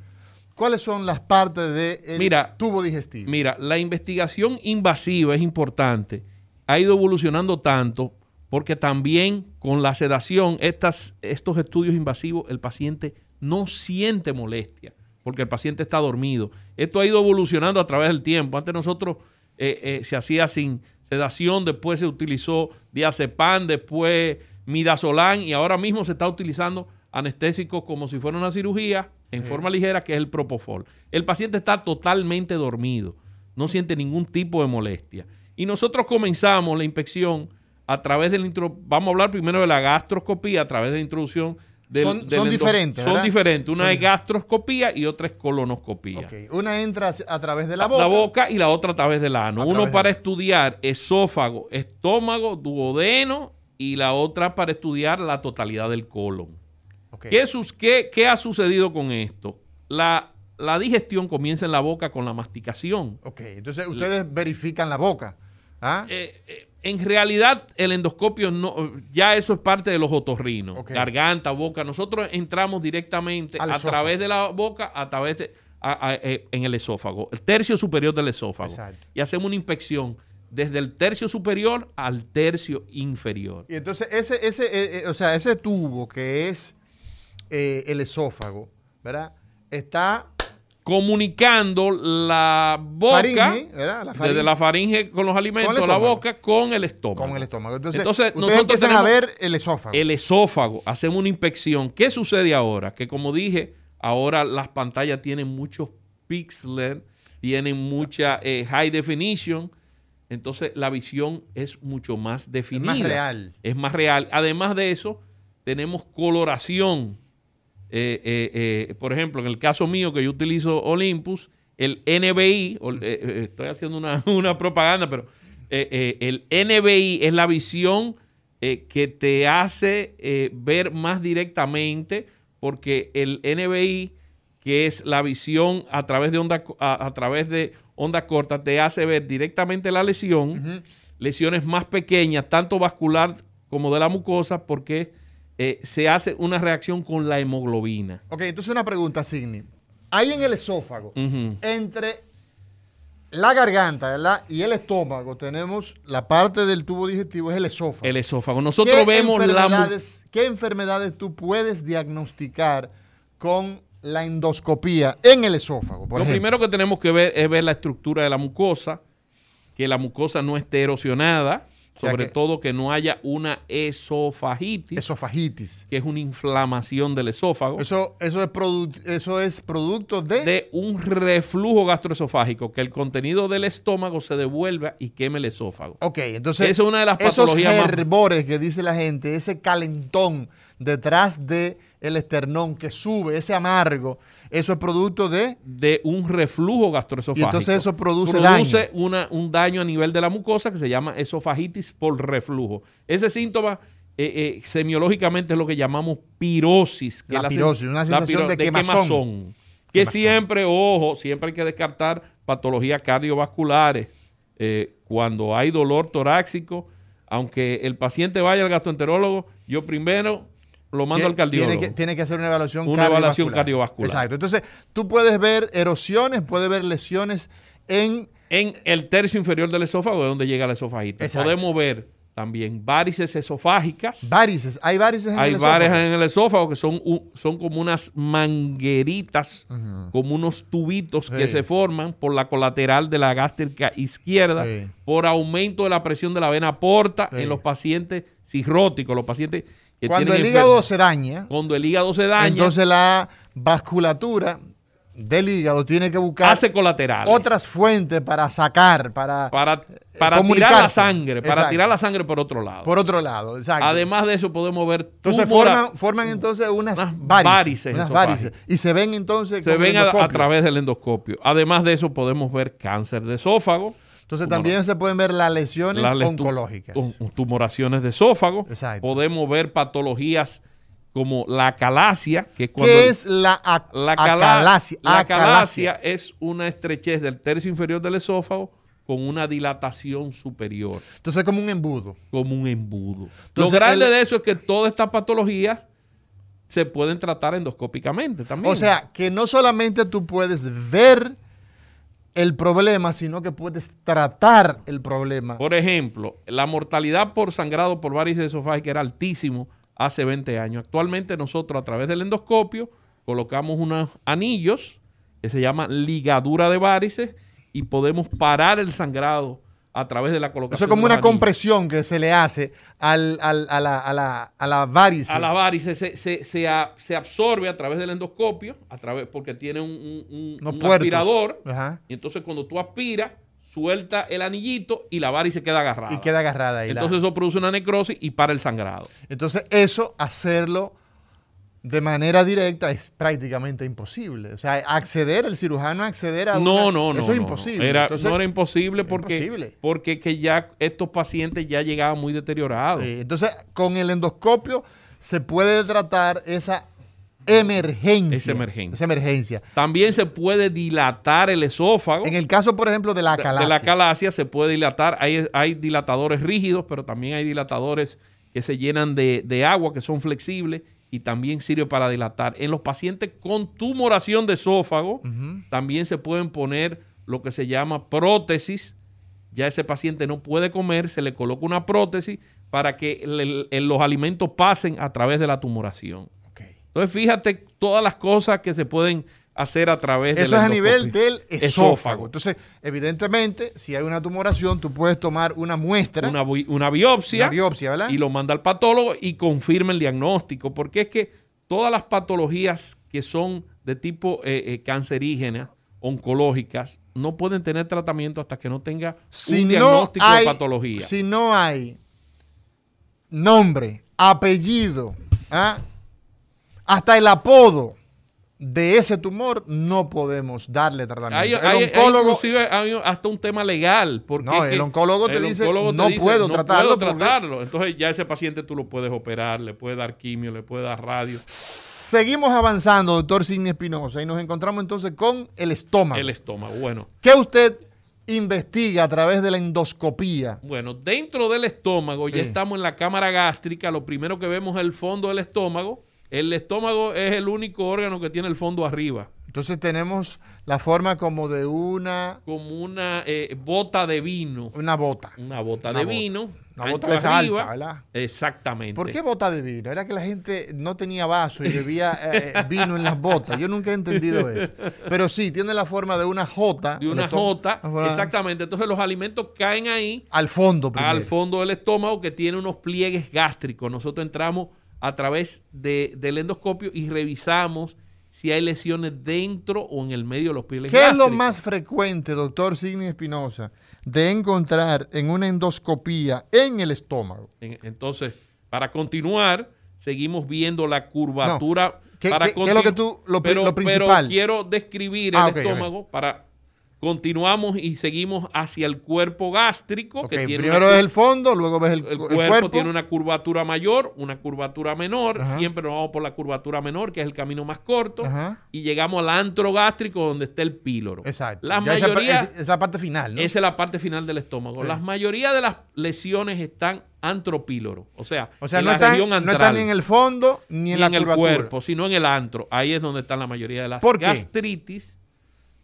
¿Cuáles son las partes del Mira, tubo digestivo? Mira, la investigación invasiva es importante. Ha ido evolucionando tanto porque también con la sedación, estas, estos estudios invasivos, el paciente no siente molestia porque el paciente está dormido. Esto ha ido evolucionando a través del tiempo. Antes nosotros eh, eh, se hacía sin sedación, después se utilizó diazepam, después midazolam y ahora mismo se está utilizando anestésicos como si fuera una cirugía en forma ligera, que es el propofol. El paciente está totalmente dormido, no siente ningún tipo de molestia. Y nosotros comenzamos la inspección a través del intro, vamos a hablar primero de la gastroscopía a través de la introducción del, Son- del son diferentes, Son ¿verdad? diferentes. Una Son- es gastroscopía y otra es colonoscopía. Una entra a través de la boca. La boca y la otra a través del ano. A Uno para estudiar esófago, estómago, duodeno y la otra para estudiar la totalidad del colon. Ok. ¿Qué, sus- qué- qué ha sucedido con esto? La, la digestión comienza en la boca con la masticación. Ok, entonces ustedes verifican la boca. ¿ah? Eh, eh, en realidad, el endoscopio no, ya eso es parte de los otorrinos, garganta, boca. Nosotros entramos directamente Al a esófago. través de la boca, a través de a- a- eh, en el esófago, el tercio superior del esófago, Exacto. y hacemos una inspección desde el tercio superior al tercio inferior. Y entonces ese, ese, eh, eh, o sea, ese tubo que es eh, el esófago, ¿verdad? Está Comunicando la boca Faringe, ¿verdad? La faringe. desde la faringe con los alimentos, Con la boca con el estómago. con el estómago. Entonces, nosotros empiezan a tenemos- ver el esófago. El esófago, hacemos una inspección. ¿Qué sucede ahora? Que como dije, ahora las pantallas tienen muchos píxeles, tienen mucha eh, high definition, entonces la visión es mucho más definida. real. Es más real. Además de eso, tenemos coloración. Eh, eh, eh, por ejemplo, en el caso mío que yo utilizo Olympus, el NBI, estoy haciendo una, una propaganda, pero el NBI es la visión que te hace eh, ver más directamente, porque el NBI, que es la visión a través de onda, a través de onda corta, te hace ver directamente la lesión, lesiones más pequeñas, tanto vascular como de la mucosa, porque eh, se hace una reacción con la hemoglobina. Ok, entonces una pregunta, Signi. Ahí en el esófago, entre la garganta ¿verdad? y el estómago, tenemos la parte del tubo digestivo, es el esófago. El esófago. Nosotros vemos la... enfermedades, ¿Qué enfermedades tú puedes diagnosticar con la endoscopía en el esófago? Por Lo ejemplo? primero que tenemos que ver es ver la estructura de la mucosa, que la mucosa no esté erosionada, sea sobre que- todo que no haya una esofagitis, Esofagitis. que es una inflamación del esófago, Eso, eso, es produ- eso es producto de... de un reflujo gastroesofágico, que el contenido del estómago se devuelva y queme el esófago. Ok, entonces Esa es una de las esos patologías más- que dice la gente, ese calentón detrás de el esternón que sube, ese amargo, eso es producto de de un reflujo gastroesofágico. Y entonces eso produce Produce una- un daño a nivel de la mucosa que se llama esofagitis por reflujo. Ese síntoma eh, eh, semiológicamente es lo que llamamos pirosis. Que La pirosis, una sensación de quemazón. Que siempre, ojo, siempre hay que descartar patologías cardiovasculares. Eh, cuando hay dolor torácico, aunque el paciente vaya al gastroenterólogo, yo primero lo mando al cardiólogo. Tiene que, tiene que hacer una evaluación Una evaluación cardiovascular. Exacto. Entonces, tú puedes ver erosiones, puedes ver lesiones en en el tercio inferior del esófago, de donde llega la esofagita. Exacto. Podemos ver también varices esofágicas. varices. Hay varices en Hay el esófago. varices en el esófago que son, son como unas mangueritas, como unos tubitos que se forman por la colateral de la gástrica izquierda, Sí. por aumento de la presión de la vena porta Sí. en los pacientes cirróticos, los pacientes que Cuando el hígado se daña, cuando el hígado se daña, entonces la vasculatura del hígado tiene que buscar hace colaterales. otras fuentes para sacar, para, para, para tirar la sangre, para Exacto. tirar la sangre por otro lado. por otro lado. Exacto. Además de eso podemos ver entonces forman, forman entonces unas, unas varices, varices unas varices. Y se ven entonces se ven a, través del endoscopio. Además de eso podemos ver cáncer de esófago, Entonces Tumor- también se pueden ver las lesiones las oncológicas. tu- tumoraciones de esófago. Exacto. Podemos ver patologías como la calasia, que es cuando ¿Qué es la, la, cala- acalasia? la Acalasia. calasia es una estrechez del tercio inferior del esófago con una dilatación superior, Entonces es como un embudo. como un embudo. Entonces, Lo grande el- de eso es que todas estas patologías se pueden tratar endoscópicamente también. O sea, que no solamente tú puedes ver el problema, sino que puedes tratar el problema. Por ejemplo, la mortalidad por sangrado por varices esofágicas era altísimo hace 20 años. Actualmente nosotros a través del endoscopio colocamos unos anillos que se llama ligadura de varices y podemos parar el sangrado a través de la Eso colocación es como una anillos. compresión que se le hace al, al- a, la, a, la, a la varice. A la varice se, se, se, a- se absorbe a través del endoscopio, a través, porque tiene un, un- aspirador. Ajá. Y entonces cuando tú aspiras, suelta el anillito y la varice queda agarrada. Y queda agarrada ahí. la- Entonces eso produce una necrosis y para el sangrado. Entonces, eso, hacerlo de manera directa es prácticamente imposible. O sea, acceder, el cirujano acceder a No, una- no, no. Eso es imposible. no. Era, Entonces, no era imposible porque, imposible. porque que ya estos pacientes ya llegaban muy deteriorados. sí, entonces, con el endoscopio se puede tratar esa emergencia. Esa emergencia. Esa emergencia. También se puede dilatar el esófago. En el caso, por ejemplo, de la de- calasia. de la calasia se puede dilatar. Hay, hay dilatadores rígidos, pero también hay dilatadores que se llenan de, de agua, que son flexibles y también sirve para dilatar. En los pacientes con tumoración de esófago, también se pueden poner lo que se llama prótesis. Ya ese paciente no puede comer, se le coloca una prótesis para que el- el- los alimentos pasen a través de la tumoración. Entonces, fíjate todas las cosas que se pueden hacer a través de Eso es a nivel del esófago. Esófago. Entonces, evidentemente, si hay una tumoración, tú puedes tomar una muestra, una, bi- una biopsia, una biopsia, ¿verdad? y lo manda al patólogo y confirma el diagnóstico, porque es que todas las patologías que son de tipo eh, eh, cancerígena, oncológicas, no pueden tener tratamiento hasta que no tenga si un no diagnóstico hay, de patología. Si no hay nombre, apellido, ¿ah? hasta el apodo de ese tumor, no podemos darle tratamiento. Hay, el hay- hay oncólogo, inclusive hay hasta un tema legal. Porque No, el oncólogo te dice, "No puedo tratarlo puedo porque-" tratarlo. Entonces ya ese paciente tú lo puedes operar, le puedes dar quimio, le puedes dar radio. seguimos avanzando, doctor Sidney Espinosa, y nos encontramos entonces con el estómago. El estómago. Bueno, ¿Qué usted investiga a través de la endoscopía? Bueno, dentro del estómago, ya estamos en la cámara gástrica, lo primero que vemos es el fondo del estómago. El estómago es el único órgano que tiene el fondo arriba, Entonces tenemos la forma como de una, como una eh, bota de vino. una bota. Una bota Una de bota. vino. Una bota esa arriba. alta, ¿verdad? Exactamente. ¿Por qué bota de vino? Era que la gente no tenía vaso y bebía eh, vino en las botas. Yo nunca he entendido eso. Pero sí, tiene la forma de una jota. De una jota. Ajá. Exactamente. Entonces los alimentos caen ahí Al fondo primero. al fondo del estómago que tiene unos pliegues gástricos. Nosotros entramos a través de- del endoscopio y revisamos si hay lesiones dentro o en el medio de los pliegues ¿Qué es lo más frecuente, doctor Sidney Espinosa, de encontrar en una endoscopía en el estómago? En- Entonces, para continuar, seguimos viendo la curvatura. ¿Qué- para qué- qué es lo que tú- lo pri- pero, lo principal? Pero quiero describir Ah, el ok. estómago para Continuamos y seguimos hacia el cuerpo gástrico. Que tiene primero una- ves el fondo, luego ves el, el el cuerpo, cuerpo. tiene una curvatura mayor, una curvatura menor. Ajá. Siempre nos vamos por la curvatura menor, que es el camino más corto. Ajá. Y llegamos al antro gástrico, donde está el píloro. Exacto. La Ya esa mayoría, es, es la parte final, ¿no? esa es la parte final del estómago. Sí. La mayoría de las lesiones están antropíloro. O sea, o sea, en no la están, región no están ni en el fondo ni ni en la en el cuerpo, sino en el antro. Ahí es donde están la mayoría de las gastritis.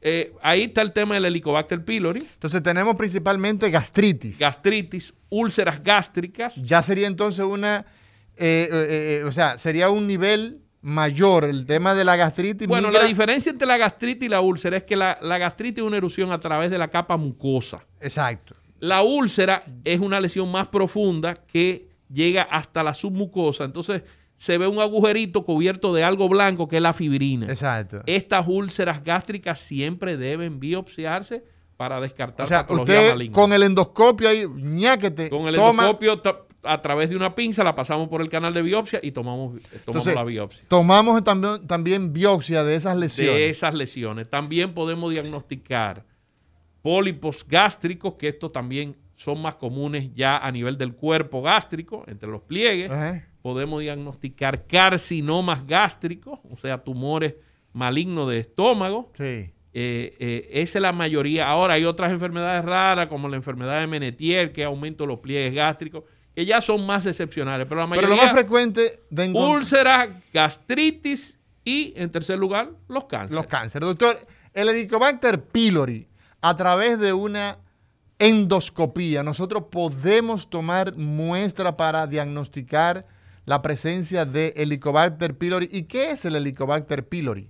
Eh, ahí está el tema del Helicobacter pylori, Entonces tenemos principalmente gastritis. gastritis, úlceras gástricas. ya sería entonces una, eh, eh, o sea, sería un nivel mayor el tema de la gastritis. Bueno, migra- la diferencia entre la gastritis y la úlcera es que la, la gastritis es una erupción a través de la capa mucosa. Exacto. La úlcera es una lesión más profunda que llega hasta la submucosa. Entonces se ve un agujerito cubierto de algo blanco que es la fibrina. Exacto. Estas úlceras gástricas siempre deben biopsiarse para descartar O sea, patología usted maligna. con el endoscopio ahí, ñáquete, Con el toma, endoscopio a través de una pinza la pasamos por el canal de biopsia y tomamos, tomamos Entonces, la biopsia. tomamos también, también biopsia de esas lesiones. de esas lesiones. También podemos diagnosticar pólipos gástricos, que estos también son más comunes ya a nivel del cuerpo gástrico, entre los pliegues. Ajá. Podemos diagnosticar carcinomas gástricos, o sea, tumores malignos de estómago. Sí. Eh, eh, esa es la mayoría. Ahora hay otras enfermedades raras, como la enfermedad de Menetier, que aumenta los pliegues gástricos, que ya son más excepcionales. Pero la Pero mayoría, lo más frecuente de úlceras, gastritis y, en tercer lugar, los cánceres. los cánceres. Doctor, el Helicobacter pylori, a través de una endoscopía, nosotros podemos tomar muestra para diagnosticar la presencia de Helicobacter pylori. ¿Y qué es el Helicobacter pylori?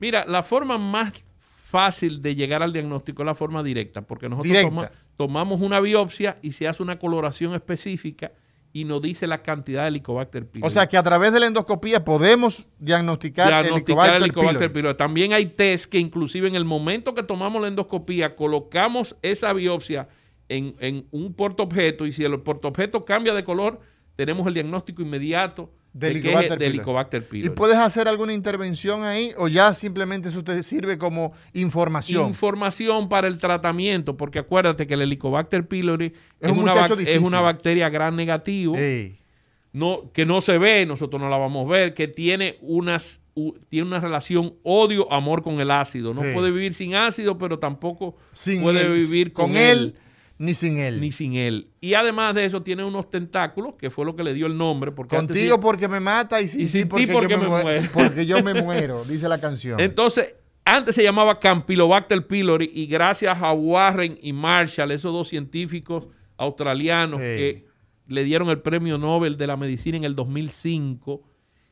Mira, la forma más fácil de llegar al diagnóstico es la forma directa, porque nosotros toma- tomamos una biopsia y se hace una coloración específica y nos dice la cantidad de Helicobacter pylori. O sea que a través de la endoscopía podemos diagnosticar, diagnosticar Helicobacter, el Helicobacter pylori. pylori. También hay test que inclusive en el momento que tomamos la endoscopía colocamos esa biopsia en, en un portaobjeto y si el portaobjeto cambia de color, tenemos el diagnóstico inmediato De de, Helicobacter pylori. ¿Y puedes hacer alguna intervención ahí o ya simplemente eso te sirve como información? información para el tratamiento, porque acuérdate que el Helicobacter pylori Es es, un una, es una bacteria gran negativo, Ey, no, que no se ve, nosotros no la vamos a ver, que tiene unas u- tiene una relación odio-amor con el ácido. No puede vivir sin ácido, pero tampoco sin puede vivir con, con él, él ni sin él. ni sin él. Y además de eso, tiene unos tentáculos, que fue lo que le dio el nombre. Porque Contigo porque me mata y sin, Y sin ti porque, ti porque yo me, me mue- muero. porque yo me muero, dice la canción. Entonces, antes se llamaba Campylobacter pylori y gracias a Warren y Marshall, esos dos científicos australianos Sí. que le dieron el premio Nobel de la medicina en el 2005,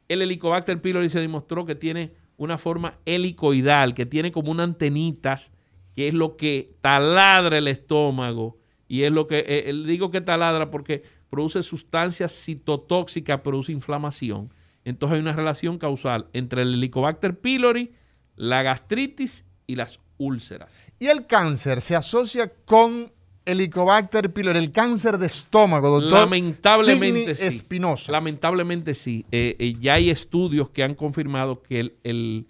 el Helicobacter pylori se demostró que tiene una forma helicoidal, que tiene como unas antenitas, que es lo que taladra el estómago y es lo que, eh, eh, digo que taladra porque produce sustancias citotóxicas, produce inflamación. Entonces hay una relación causal entre el Helicobacter pylori, la gastritis y las úlceras. y el cáncer se asocia con Helicobacter pylori, el cáncer de estómago, doctor. Lamentablemente sí. Espinosa. Lamentablemente sí. Eh, eh, ya hay estudios que han confirmado que el, el-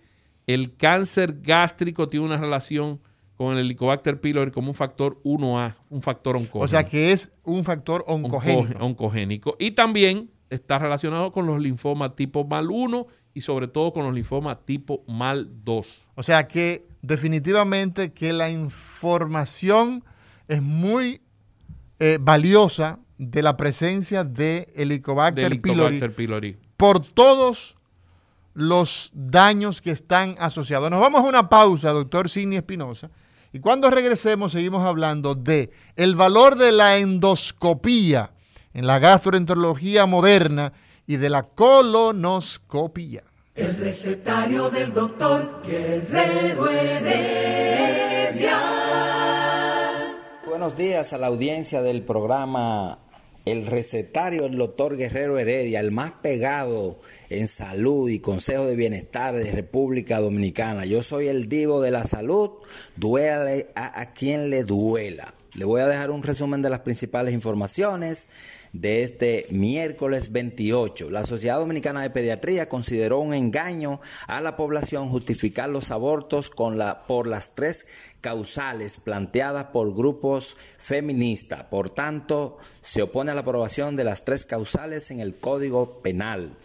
el cáncer gástrico tiene una relación con el Helicobacter pylori como un factor 1A, un factor oncogénico. O sea que es un factor oncogénico. Oncogénico. Y también está relacionado con los linfomas tipo mal 1 y sobre todo con los linfomas tipo mal 2. O sea que definitivamente que la información es muy eh, valiosa de la presencia de Helicobacter, pylori Helicobacter pylori. por todos los daños que están asociados. Nos vamos a una pausa, doctor Sidney Espinosa, y cuando regresemos seguimos hablando de el valor de la endoscopía en la gastroenterología moderna y de la colonoscopía. El recetario del doctor Guerrero Heredia. Buenos días a la audiencia del programa El Recetario del Doctor Guerrero Heredia, el más pegado en salud y consejo de bienestar de República Dominicana. Yo soy el divo de la salud, duele a, a quien le duela. Le voy a dejar un resumen de las principales informaciones de este miércoles 28. La Sociedad Dominicana de Pediatría consideró un engaño a la población justificar los abortos con la, por las tres causales planteadas por grupos feministas. Por tanto, se opone a la aprobación de las tres causales en el Código Penal.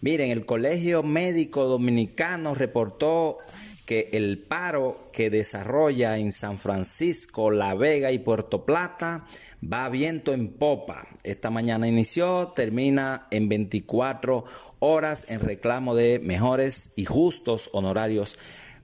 Miren, el Colegio Médico Dominicano reportó que el paro que desarrolla en San Francisco, La Vega y Puerto Plata va viento en popa. Esta mañana inició, termina en 24 horas en reclamo de mejores y justos honorarios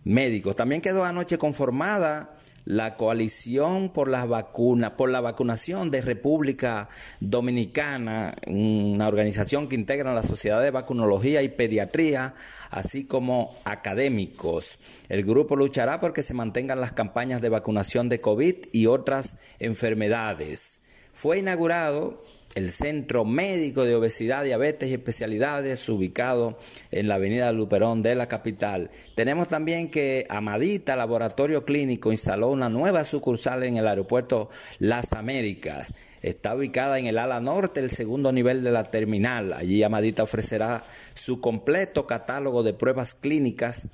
médicos. También quedó anoche conformada la coalición por las vacunas, por la vacunación de República Dominicana, una organización que integra la Sociedad de Vacunología y Pediatría, así como académicos. El grupo luchará porque se mantengan las campañas de vacunación de COVID y otras enfermedades. Fue inaugurado el Centro Médico de Obesidad, Diabetes y Especialidades, ubicado en la Avenida Luperón de la capital. Tenemos también que Amadita Laboratorio Clínico instaló una nueva sucursal en el aeropuerto Las Américas. Está ubicada en el ala norte, el segundo nivel de la terminal. Allí Amadita ofrecerá su completo catálogo de pruebas clínicas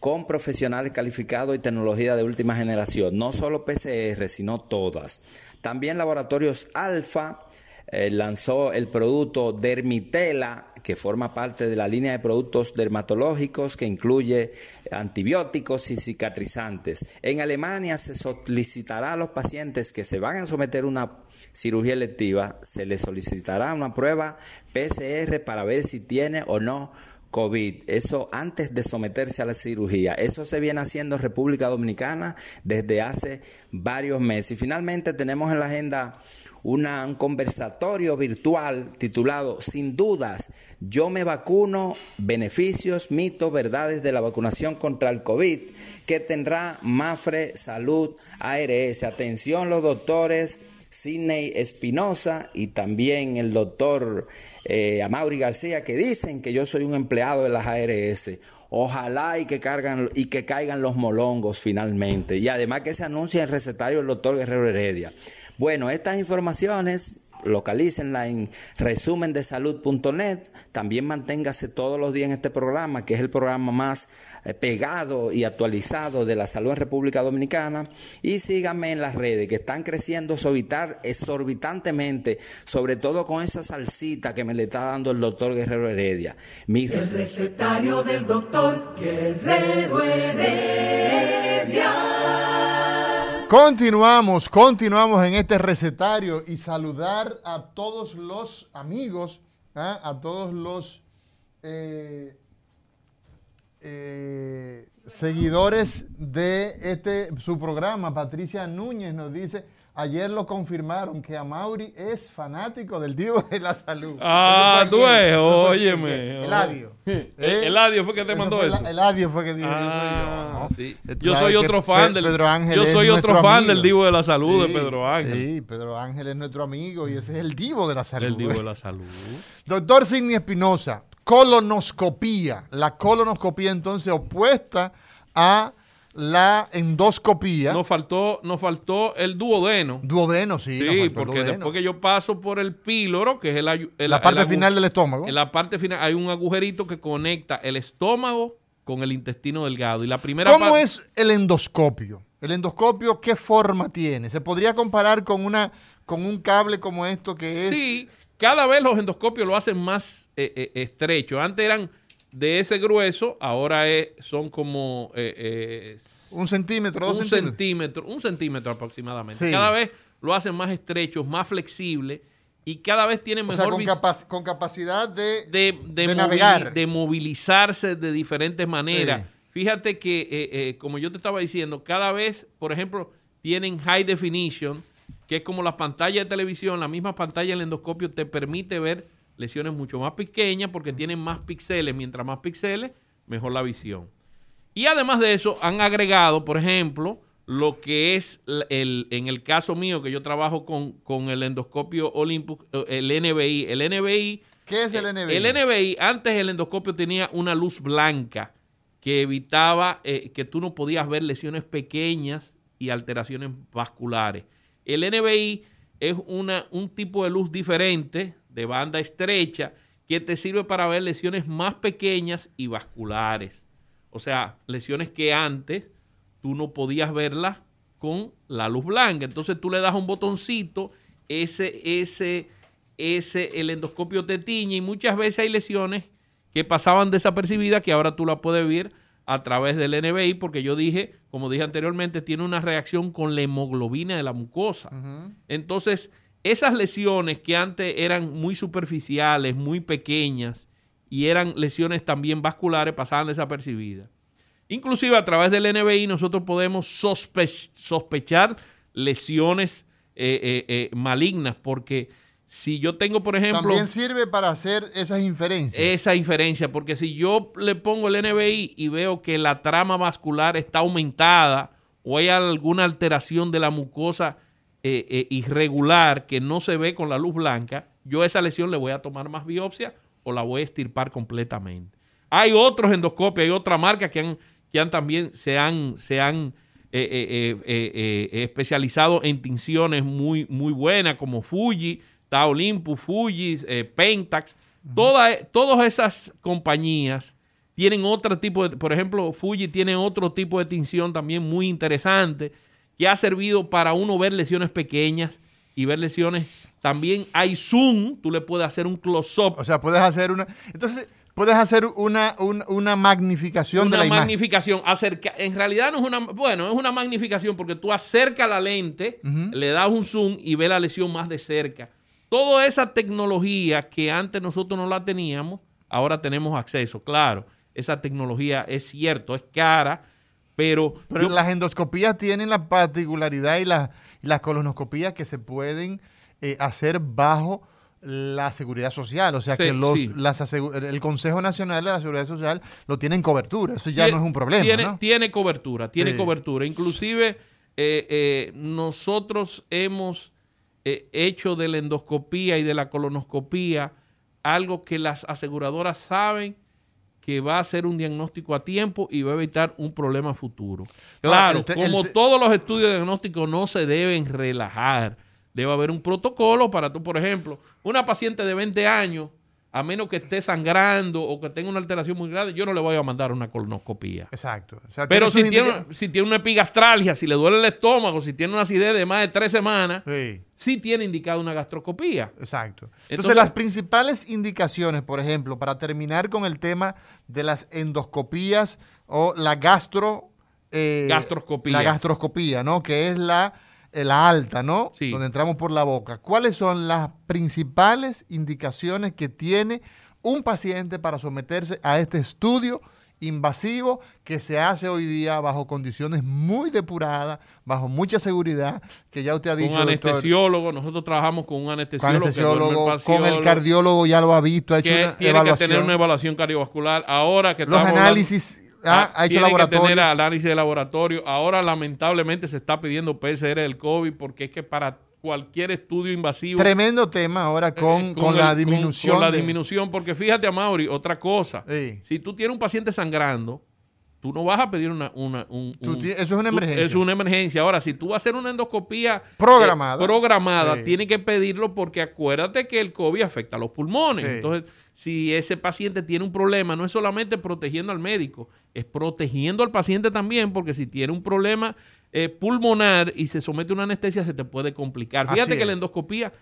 con profesionales calificados y tecnología de última generación, no solo PCR, sino todas. También laboratorios Alfa eh, lanzó el producto Dermitela, que forma parte de la línea de productos dermatológicos que incluye antibióticos y cicatrizantes. En Alemania se solicitará a los pacientes que se van a someter a una cirugía electiva, se les solicitará una prueba PCR para ver si tiene o no COVID, eso antes de someterse a la cirugía. Eso se viene haciendo en República Dominicana desde hace varios meses. Y finalmente tenemos en la agenda un conversatorio virtual titulado Sin dudas, yo me vacuno, beneficios, mitos, verdades de la vacunación contra el COVID, que tendrá Mafre Salud ARS. Atención los doctores Sidney Espinosa y también el doctor eh, Amaury García, que dicen que yo soy un empleado de las ARS. Ojalá y que, cargan, y que caigan los molongos finalmente. Y además que se anuncie el recetario del doctor Guerrero Heredia. Bueno, estas informaciones localícenla en resumendesalud.net. También manténgase todos los días en este programa, que es el programa más eh, pegado y actualizado de la salud en República Dominicana. Y síganme en las redes, que están creciendo exorbitantemente, sobre todo con esa salsita que me le está dando el doctor Guerrero Heredia. El recetario del doctor Guerrero Heredia. Continuamos, continuamos en este recetario y saludar a todos los amigos, ¿ah? a todos los eh, eh, seguidores de este su programa. Patricia Núñez nos dice, Ayer lo confirmaron que Amaury es fanático del Divo de la Salud. Ah, tú es, óyeme. Eladio. El Eladio fue que te mandó eso. El Eladio fue que dijo. Ah, sí. Yo soy otro fan del Pedro Ángel. Yo soy otro fan del Divo de la Salud de Pedro Ángel. Sí, Pedro Ángel es nuestro amigo y ese es el Divo de la Salud. El Divo de la Salud. Doctor Sidney Espinosa, colonoscopía. La colonoscopía entonces opuesta a la endoscopía. Nos faltó, nos faltó el duodeno. Duodeno, sí. Sí, porque después que yo paso por el píloro, que es el, la parte final del estómago. En la parte final hay un agujerito que conecta el estómago con el intestino delgado. Y la primera ¿Cómo es el endoscopio? El endoscopio, ¿qué forma tiene? ¿Se podría comparar con una con un cable como esto que es? Sí, cada vez los endoscopios lo hacen más eh, eh, estrecho. Antes eran de ese grueso, ahora es, son como... Eh, eh, un centímetro, dos un centímetro, Un centímetro aproximadamente. Cada vez lo hacen más estrechos, más flexibles y cada vez tienen mejor... O sea, con, capacidad de, de, navegar. de movilizarse de diferentes maneras. Fíjate que, eh, como yo te estaba diciendo, cada vez, por ejemplo, tienen high definition, que es como la pantalla de televisión, la misma pantalla del endoscopio te permite ver lesiones mucho más pequeñas porque tienen más píxeles. Mientras más píxeles, mejor la visión. Y además de eso, han agregado, por ejemplo, lo que es el, en el caso mío, que yo trabajo con, el endoscopio Olympus, eh, el NBI. El NBI. ¿Qué es el NBI? El NBI, antes el endoscopio tenía una luz blanca que evitaba eh, que tú no podías ver lesiones pequeñas y alteraciones vasculares. El NBI es una, un tipo de luz diferente, de banda estrecha, que te sirve para ver lesiones más pequeñas y vasculares. O sea, lesiones que antes tú no podías verlas con la luz blanca. Entonces tú le das un botoncito, ese, ese, ese, el endoscopio te tiñe y muchas veces hay lesiones que pasaban desapercibidas que ahora tú la puedes ver a través del NBI porque yo dije, como dije anteriormente, tiene una reacción con la hemoglobina de la mucosa. Entonces, esas lesiones que antes eran muy superficiales, muy pequeñas y eran lesiones también vasculares, pasaban desapercibidas. Inclusive a través del NBI nosotros podemos sospechar lesiones eh, eh, eh, malignas porque si yo tengo, por ejemplo... También sirve para hacer esas inferencias. Esa inferencia, porque si yo le pongo el NBI y veo que la trama vascular está aumentada o hay alguna alteración de la mucosa irregular que no se ve con la luz blanca, yo a esa lesión le voy a tomar más biopsia o la voy a estirpar completamente. Hay otros endoscopios, hay otra marca que han que han también se han, se han eh, eh, eh, especializado en tinciones muy, muy buenas, como Fuji, está Olympus, Fuji, Pentax. todas esas compañías tienen otro tipo de, por ejemplo, Fuji tiene otro tipo de tinción también muy interesante que ha servido para uno ver lesiones pequeñas y ver lesiones. También hay zoom, tú le puedes hacer un close-up. O sea, puedes hacer una... Entonces, puedes hacer una, una, magnificación de la Una magnificación. Acerca, en realidad no es una, bueno, es una magnificación porque tú acercas la lente, le das un zoom y ves la lesión más de cerca. Toda esa tecnología que antes nosotros no la teníamos, ahora tenemos acceso. Claro, esa tecnología es cierto, es cara, pero... Pero las endoscopías tienen la particularidad y, la, las colonoscopías que se pueden eh, hacer bajo la seguridad social, o sea que los, el Consejo Nacional de la Seguridad Social lo tiene en cobertura, eso ya no es un problema. Tiene, tiene cobertura, tiene cobertura. Inclusive eh, eh, nosotros hemos eh, hecho de la endoscopía y de la colonoscopía algo que las aseguradoras saben que va a ser un diagnóstico a tiempo y va a evitar un problema futuro. Claro, como todos los estudios diagnósticos no se deben relajar debe haber un protocolo para tú, por ejemplo, una paciente de 20 años, a menos que esté sangrando o que tenga una alteración muy grave, yo no le voy a mandar una colonoscopía. Exacto. Pero si tiene, si tiene una epigastralgia, si le duele el estómago, si tiene una acidez de más de tres semanas, sí, tiene indicado una gastroscopía. Exacto. Entonces, las principales indicaciones, por ejemplo, para terminar con el tema de las endoscopías o la gastro... Eh, gastroscopía. La gastroscopía, ¿no? Que es la la alta, ¿no? Sí. Donde entramos por la boca. ¿Cuáles son las principales indicaciones que tiene un paciente para someterse a este estudio invasivo que se hace hoy día bajo condiciones muy depuradas, bajo mucha seguridad, que ya usted ha dicho. Un anestesiólogo, nosotros trabajamos con un anestesiólogo. Con, el cardiólogo ya lo ha visto, ha hecho que tiene que tener una evaluación cardiovascular. Ahora que Los análisis Ah, ha hecho laboratorio. que tener análisis de laboratorio. Ahora, lamentablemente, se está pidiendo PCR del COVID porque es que para cualquier estudio invasivo. Tremendo tema ahora con, eh, con, la disminución. Con, la disminución, porque fíjate, a Mauri, otra cosa. Si tú tienes un paciente sangrando, tú no vas a pedir una... una eso es una emergencia. es una emergencia. Ahora, si tú vas a hacer una endoscopía programada, eh, programada tienes que pedirlo porque acuérdate que el COVID afecta a los pulmones. Entonces, si ese paciente tiene un problema, no es solamente protegiendo al médico, es protegiendo al paciente también, porque si tiene un problema eh, pulmonar y se somete a una anestesia, se te puede complicar. Fíjate que la endoscopía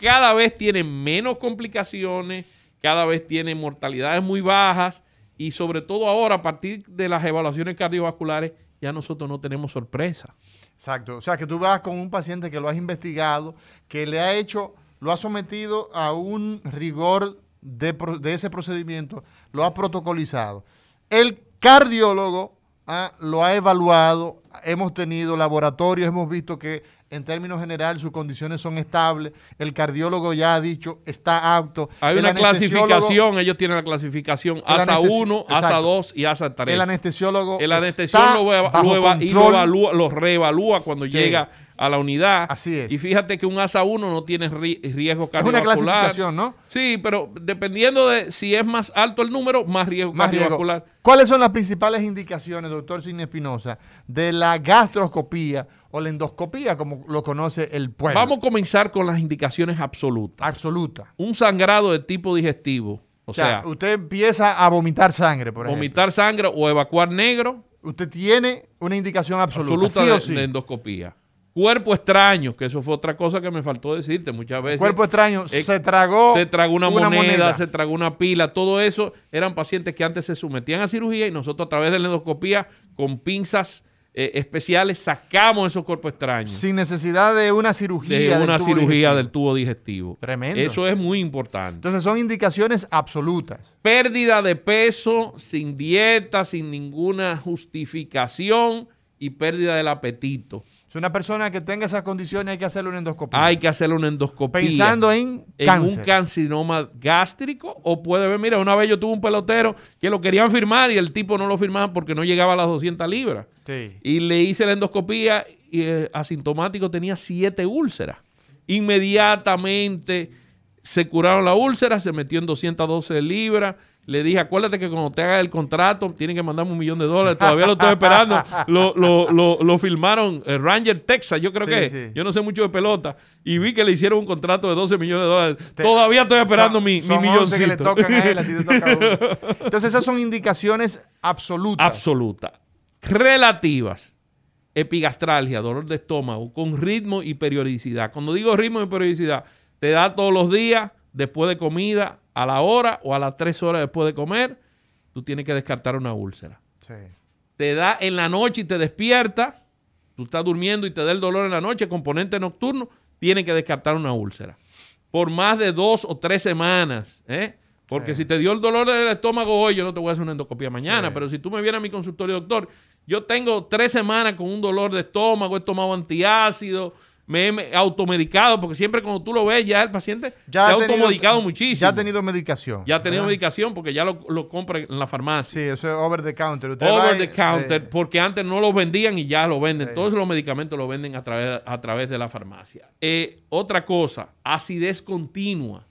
cada vez tiene menos complicaciones, cada vez tiene mortalidades muy bajas y sobre todo ahora, a partir de las evaluaciones cardiovasculares, ya nosotros no tenemos sorpresa. Exacto. O sea, que tú vas con un paciente que lo has investigado, que le ha hecho, lo ha sometido a un rigor de, ese procedimiento lo ha protocolizado. El cardiólogo ah, lo ha evaluado, hemos tenido laboratorios, hemos visto que en términos generales sus condiciones son estables, el cardiólogo ya ha dicho está apto. Hay una clasificación, ellos tienen la clasificación ASA 1, ASA 2 y ASA 3. El anestesiólogo, el anestesiólogo lo, lo, reevalúa cuando llega a la unidad. Así es. Y fíjate que un ASA 1 no tiene ri- riesgo Es una cardiovascular. clasificación, ¿no? Sí, pero dependiendo de si es más alto el número, más riesgo Más riesgo. cardiovascular. ¿Cuáles son las principales indicaciones, doctor Sidney Espinosa, de la gastroscopía o la endoscopía, como lo conoce el pueblo? Vamos a comenzar con las indicaciones absolutas. Absoluta. Un sangrado de tipo digestivo, o, O sea, sea, usted empieza a vomitar sangre, por ejemplo. vomitar sangre o evacuar negro, Usted tiene una indicación absoluta, absoluta sí de, o sí. de endoscopía. Cuerpo extraño, que eso fue otra cosa que me faltó decirte muchas veces. Cuerpo extraño, Eh, se tragó se tragó una, una moneda, moneda. se tragó una pila, todo eso eran pacientes que antes se sometían a cirugía y nosotros a través de la endoscopía con pinzas eh, especiales sacamos esos cuerpos extraños sin necesidad de una cirugía. de del una cirugía digestivo. del tubo digestivo. Tremendo. Eso es muy importante. Entonces son indicaciones absolutas. Pérdida de peso sin dieta, sin ninguna justificación y pérdida del apetito. Si una persona que tenga esas condiciones hay que hacerle una endoscopía. Hay que hacerle una endoscopía. Pensando en en cáncer. un carcinoma gástrico o puede ver, mira, una vez yo tuve un pelotero que lo querían firmar y el tipo no lo firmaba porque no llegaba a las 200 libras. Sí. Y le hice la endoscopía y eh, asintomático tenía siete úlceras. Inmediatamente se curaron la úlcera, se metió en 212 libras. Le dije, acuérdate que cuando te haga el contrato, tienen que mandarme un millón de dólares. Todavía lo estoy esperando. Lo, lo, lo, lo filmaron eh, Ranger, Texas, yo creo Sí, que. sí. Yo no sé mucho de pelota. Y vi que le hicieron un contrato de 12 millones de dólares. Todavía estoy esperando Son- mi, son mi 11 que le milloncito. tocan a él, a ti te toca uno. Entonces esas son indicaciones absolutas. absoluta. Relativas. Epigastralgia, dolor de estómago, con ritmo y periodicidad. Cuando digo ritmo y periodicidad, te da todos los días, después de comida, a la hora o a las tres horas después de comer, tú tienes que descartar una úlcera. Sí. Te da en la noche y te despierta, tú estás durmiendo y te da el dolor en la noche, componente nocturno, tienes que descartar una úlcera. Por más de dos o tres semanas, ¿eh? Porque si te dio el dolor del estómago hoy, yo no te voy a hacer una endoscopia mañana, pero si tú me vienes a mi consultorio, doctor, yo tengo tres semanas con un dolor de estómago, he tomado antiácido, me he me- automedicado, porque siempre cuando tú lo ves, ya el paciente Ya se ha tenido- automedicado muchísimo. Ya ha tenido medicación. Ya ha tenido ¿verdad? medicación porque ya lo, lo compra en la farmacia. Sí, eso es over the counter. Usted Over y- the counter, eh, porque antes no los vendían y ya lo venden. Todos los medicamentos los venden a través, a través de la farmacia. Eh, otra cosa, acidez continua.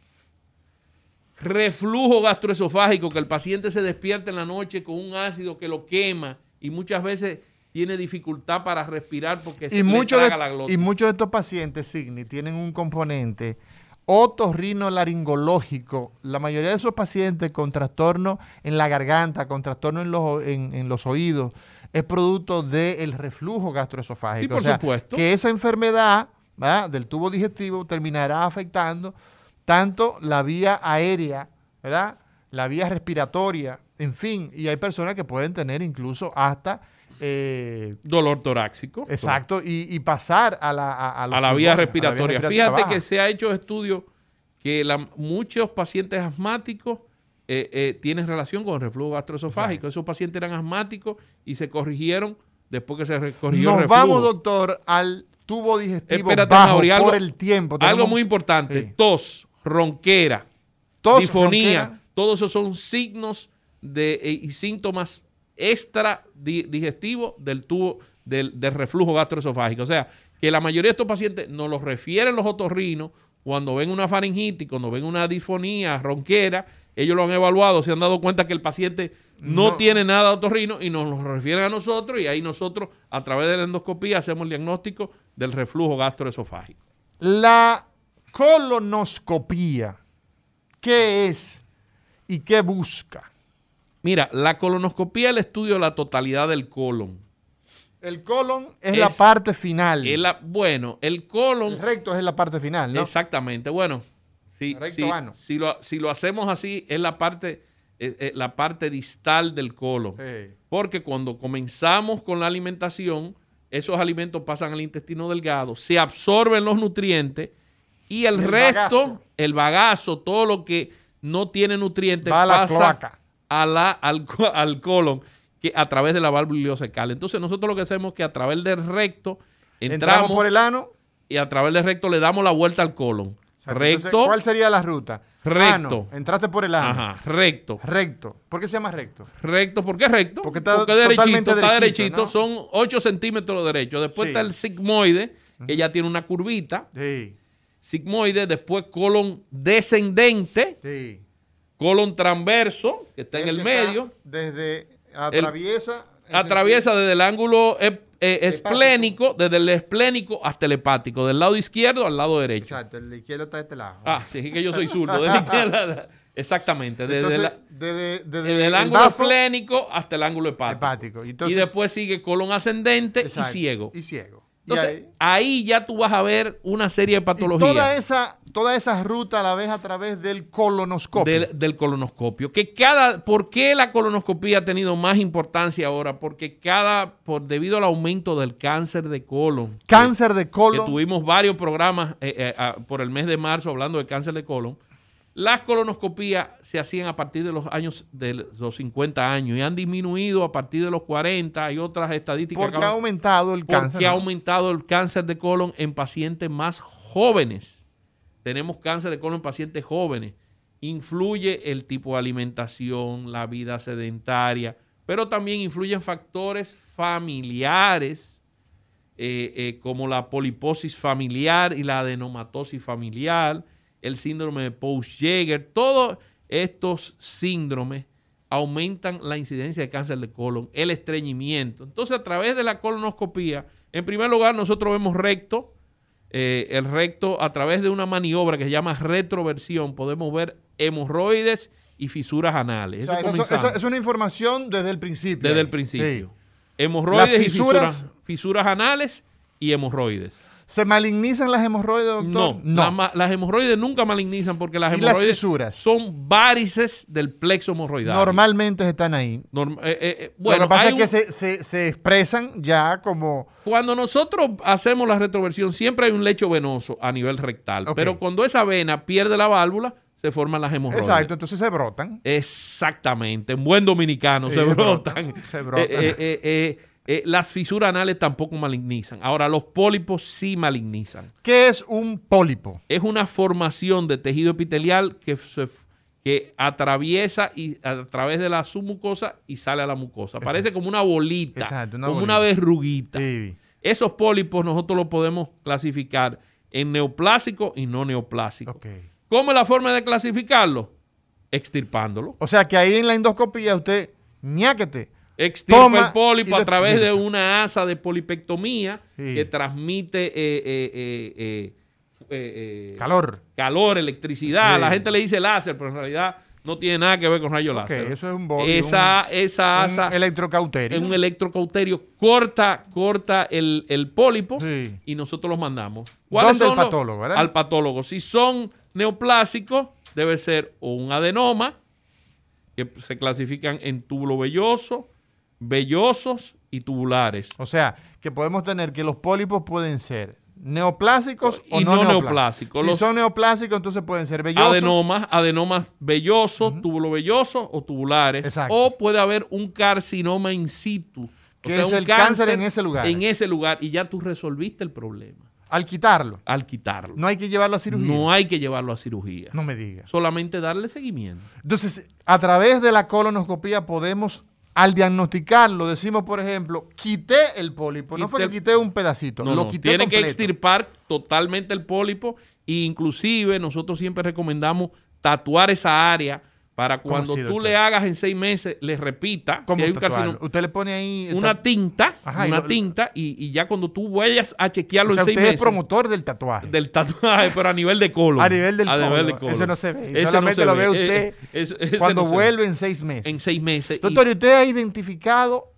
Reflujo gastroesofágico, que el paciente se despierta en la noche con un ácido que lo quema y muchas veces tiene dificultad para respirar porque se y, le muchos de, la glotis. y muchos de estos pacientes, Signi, tienen un componente otorrinolaringológico. La mayoría de esos pacientes con trastorno en la garganta, con trastorno en los, en, en los oídos, es producto del reflujo gastroesofágico. Sí, por o sea, supuesto. que esa enfermedad ¿verdad? del tubo digestivo terminará afectando tanto la vía aérea, ¿verdad? la vía respiratoria, en fin, y hay personas que pueden tener incluso hasta... eh, Dolor torácico. Exacto, y, y pasar a la, a, a los a la vía a respiratoria. respiratoria Fíjate baja. que se ha hecho estudios que la- muchos pacientes asmáticos eh, eh, tienen relación con el reflujo gastroesofágico. Esos pacientes eran asmáticos y se corrigieron después que se corrigió el Nos reflujo. vamos, doctor, al tubo digestivo Espérate, bajo Mauri, algo- por el tiempo. Algo muy importante, Sí. tos, ronquera, Tos, difonía, ronquera. todos esos son signos de, y síntomas extra di- digestivos del tubo del, del reflujo gastroesofágico. O sea, que la mayoría de estos pacientes nos los refieren los otorrinos cuando ven una faringitis, cuando ven una disfonía, ronquera, ellos lo han evaluado, se han dado cuenta que el paciente no, No. tiene nada de otorrino y nos lo refieren a nosotros y ahí nosotros a través de la endoscopía hacemos el diagnóstico del reflujo gastroesofágico. La colonoscopía, ¿qué es y qué busca? Mira, la colonoscopía es el estudio de la totalidad del colon. El colon es, Es- la parte final. Es la- bueno, el colon. el recto es la parte final, ¿no? Exactamente. Bueno, si, Recto si- si lo, si lo hacemos así, es la parte, es- es la parte distal del colon. Sí. Porque cuando comenzamos con la alimentación, esos alimentos pasan al intestino delgado, se absorben los nutrientes y el, resto, bagazo. el bagazo, todo lo que no tiene nutrientes, Va a la pasa cloaca. A la- al, al colon que a través de la válvula ileocecal. Entonces nosotros lo que hacemos es que a través del recto Entramos, entramos, por el ano. y a través del recto le damos la vuelta al colon. O sea, recto, entonces, ¿Cuál sería la ruta? Recto. Ano, entraste por el ano. ajá, recto. Recto. ¿Por qué se llama recto? Recto, ¿por qué recto? Porque está derechito, totalmente está derechito, derechito, ¿no? son 8 centímetros derecho. Después Sí. está el sigmoide, ella tiene una curvita. Sí. Sigmoide, después colon descendente, Sí. Colon transverso, que está en el medio. Desde atraviesa. el Atraviesa desde el ángulo ep- eh, esplénico, desde el esplénico hasta el hepático, del lado izquierdo al lado derecho. Exacto, el izquierdo está de este lado. Ah, sí, es que yo soy zurdo. izquierda- exactamente, desde, Entonces, la- desde, desde desde el ángulo esplénico hasta el ángulo hepático. hepático. y después sigue colon ascendente exacto, y ciego. Y ciego. Entonces, ahí- ahí ya tú vas a ver una serie de y patologías. toda esa, toda esa ruta la ves a través del colonoscopio. del, del colonoscopio. Que cada, ¿Por qué la colonoscopia ha tenido más importancia ahora? Porque cada, por debido al aumento del cáncer de colon. Cáncer de que colon. tuvimos varios programas eh, eh, ah, por el mes de marzo hablando de cáncer de colon. Las colonoscopías se hacían a partir de los años de los 50 años y han disminuido a partir de los 40. Hay otras estadísticas. porque que ha aumentado el porque cáncer. ha aumentado el cáncer de colon en pacientes más jóvenes. Tenemos cáncer de colon en pacientes jóvenes. Influye el tipo de alimentación, la vida sedentaria, pero también influyen factores familiares eh, eh, como la poliposis familiar y la adenomatosis familiar, el síndrome de Post-Jaeger. Todos estos síndromes aumentan la incidencia de cáncer de colon, el estreñimiento. Entonces, a través de la colonoscopía, en primer lugar, nosotros vemos recto, eh, el recto a través de una maniobra que se llama retroversión, podemos ver hemorroides y fisuras anales. O sea, Eso es una información desde el principio. desde ahí. el principio. Sí. Hemorroides Las y fisuras- fisuras, fisuras anales y hemorroides. ¿Se malignizan las hemorroides, doctor? No, la ma- las hemorroides nunca malignizan porque las ¿Y las hemorroides son varices del plexo hemorroidal. Normalmente están ahí. Norm- eh, eh, eh, bueno, Lo que pasa es que un- se, se- se expresan ya como... cuando nosotros hacemos la retroversión siempre hay un lecho venoso a nivel rectal, pero cuando esa vena pierde la válvula se forman las hemorroides. Exacto, entonces se brotan. Exactamente, en buen dominicano Sí, se brotan, brotan. se brotan. Eh, eh, las fisuras anales tampoco malignizan. Ahora, los pólipos sí malignizan. ¿Qué es un pólipo? Es una formación de tejido epitelial que, se f- que atraviesa y a través de la submucosa y sale a la mucosa. Parece como una bolita, Exacto, una como bolita. una verruguita. Sí. Esos pólipos nosotros los podemos clasificar en neoplásicos y no neoplásicos. Ok. ¿Cómo es la forma de clasificarlo? Extirpándolo. O sea que ahí en la endoscopía usted, ñáquete. Extirpa Toma el pólipo a través de una asa de polipectomía Sí. que transmite eh, eh, eh, Calor. calor, electricidad. Sí. La gente le dice láser, pero en realidad no tiene nada que ver con rayos Ok, láser. eso es un body, esa, un- esa asa Un electrocauterio. es un electrocauterio, corta, corta el, el pólipo Sí. y nosotros los mandamos. ¿Dónde los- patólogo, verdad? Al patólogo. Si son neoplásicos, debe ser o un adenoma, que se clasifican en túbulo velloso, vellosos y tubulares. O sea, que podemos tener que los pólipos pueden ser neoplásicos o Y no, no neoplásicos. Si Los- son neoplásicos, entonces pueden ser vellosos. Adenomas, adenomas vellosos, túbulo vellosos o tubulares. Exacto. O puede haber un carcinoma in situ. O Que sea, es un el cáncer en ese lugar. En ese lugar y ya tú resolviste el problema Al quitarlo. al quitarlo. No hay que llevarlo a cirugía. No hay que llevarlo a cirugía. No me digas. Solamente darle seguimiento. Entonces, a través de la colonoscopía podemos, al diagnosticarlo, decimos, por ejemplo, quité el pólipo. no fue Quité que quité un pedacito, No, lo quité Tienen que extirpar totalmente el pólipo e inclusive nosotros siempre recomendamos tatuar esa área para ¿Cómo cuando tú le hagas en seis meses, le repita ¿Cómo si hay un tatuarlo? carcinoma. Usted le pone ahí... Una tinta, Ajá, y una lo- tinta y, y ya cuando tú vayas a chequearlo o sea, en seis usted es meses promotor del tatuaje. del tatuaje, pero a nivel de colon. A nivel del nivel colon. de colon. Eso no se ve. Ese Solamente no lo ve Eh, usted eh, ese- ese cuando no se ve. vuelve en seis meses. En seis meses. y- Doctor, ¿y usted ha identificado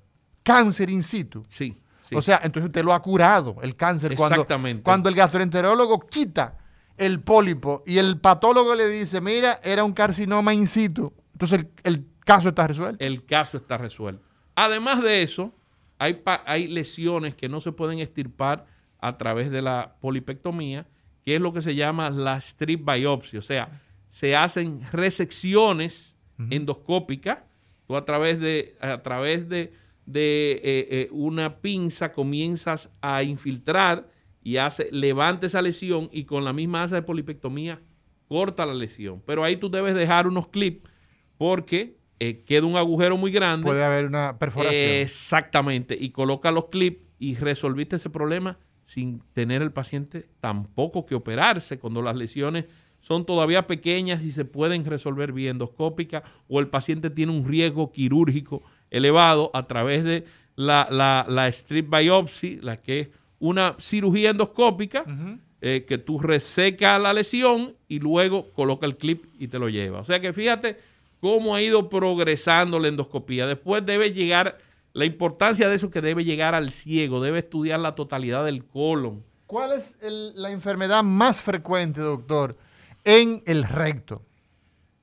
cáncer in situ? sí, sí. O sea, entonces usted lo ha curado, el cáncer. Cuando, Exactamente. cuando el gastroenterólogo quita el pólipo y el patólogo le dice, mira, era un carcinoma in situ, entonces el, el caso está resuelto. el caso está resuelto. Además de eso, hay, hay lesiones que no se pueden extirpar a través de la polipectomía, que es lo que se llama la strip biopsia. O sea, se hacen resecciones endoscópicas. Tú a través de, a través de, de, eh, eh, una pinza comienzas a infiltrar y hace, levanta esa lesión y con la misma asa de polipectomía corta la lesión. Pero ahí tú debes dejar unos clips porque eh, queda un agujero muy grande. Puede haber una perforación. Exactamente. Y coloca los clips y resolviste ese problema sin tener el paciente tampoco que operarse cuando las lesiones son todavía pequeñas y se pueden resolver vía endoscópica o el paciente tiene un riesgo quirúrgico elevado a través de la, la, la strip biopsy, la que es una cirugía endoscópica eh, que tú resecas la lesión y luego coloca el clip y te lo lleva. O sea que fíjate cómo ha ido progresando la endoscopía. Después debe llegar, la importancia de eso que debe llegar al ciego, debe estudiar la totalidad del colon. ¿Cuál es la enfermedad más frecuente, doctor, en el recto?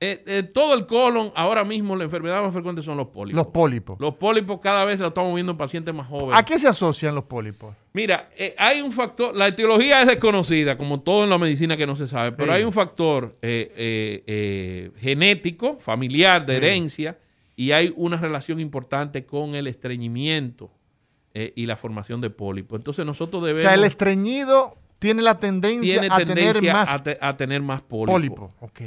Eh, eh, todo el colon, ahora mismo la enfermedad más frecuente son los pólipos. Los pólipos. Los pólipos cada vez lo estamos viendo en pacientes más jóvenes. ¿A qué se asocian los pólipos? Mira, eh, hay un factor, la etiología es desconocida, como todo en la medicina que no se sabe, pero hay un factor genético, familiar, de herencia, y hay una relación importante con el estreñimiento y la formación de pólipos. Entonces nosotros debemos... O sea, el estreñido tiene la tendencia, a, tener más a, tener más pólipos. Pólipo. Ok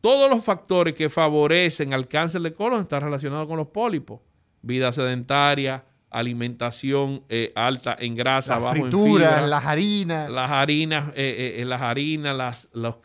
todos los factores que favorecen al cáncer de colon están relacionados con los pólipos. Vida sedentaria, alimentación eh, alta en grasa, las bajo frituras, en fibra, las harinas. Las harinas, eh, eh, las harinas, las, los,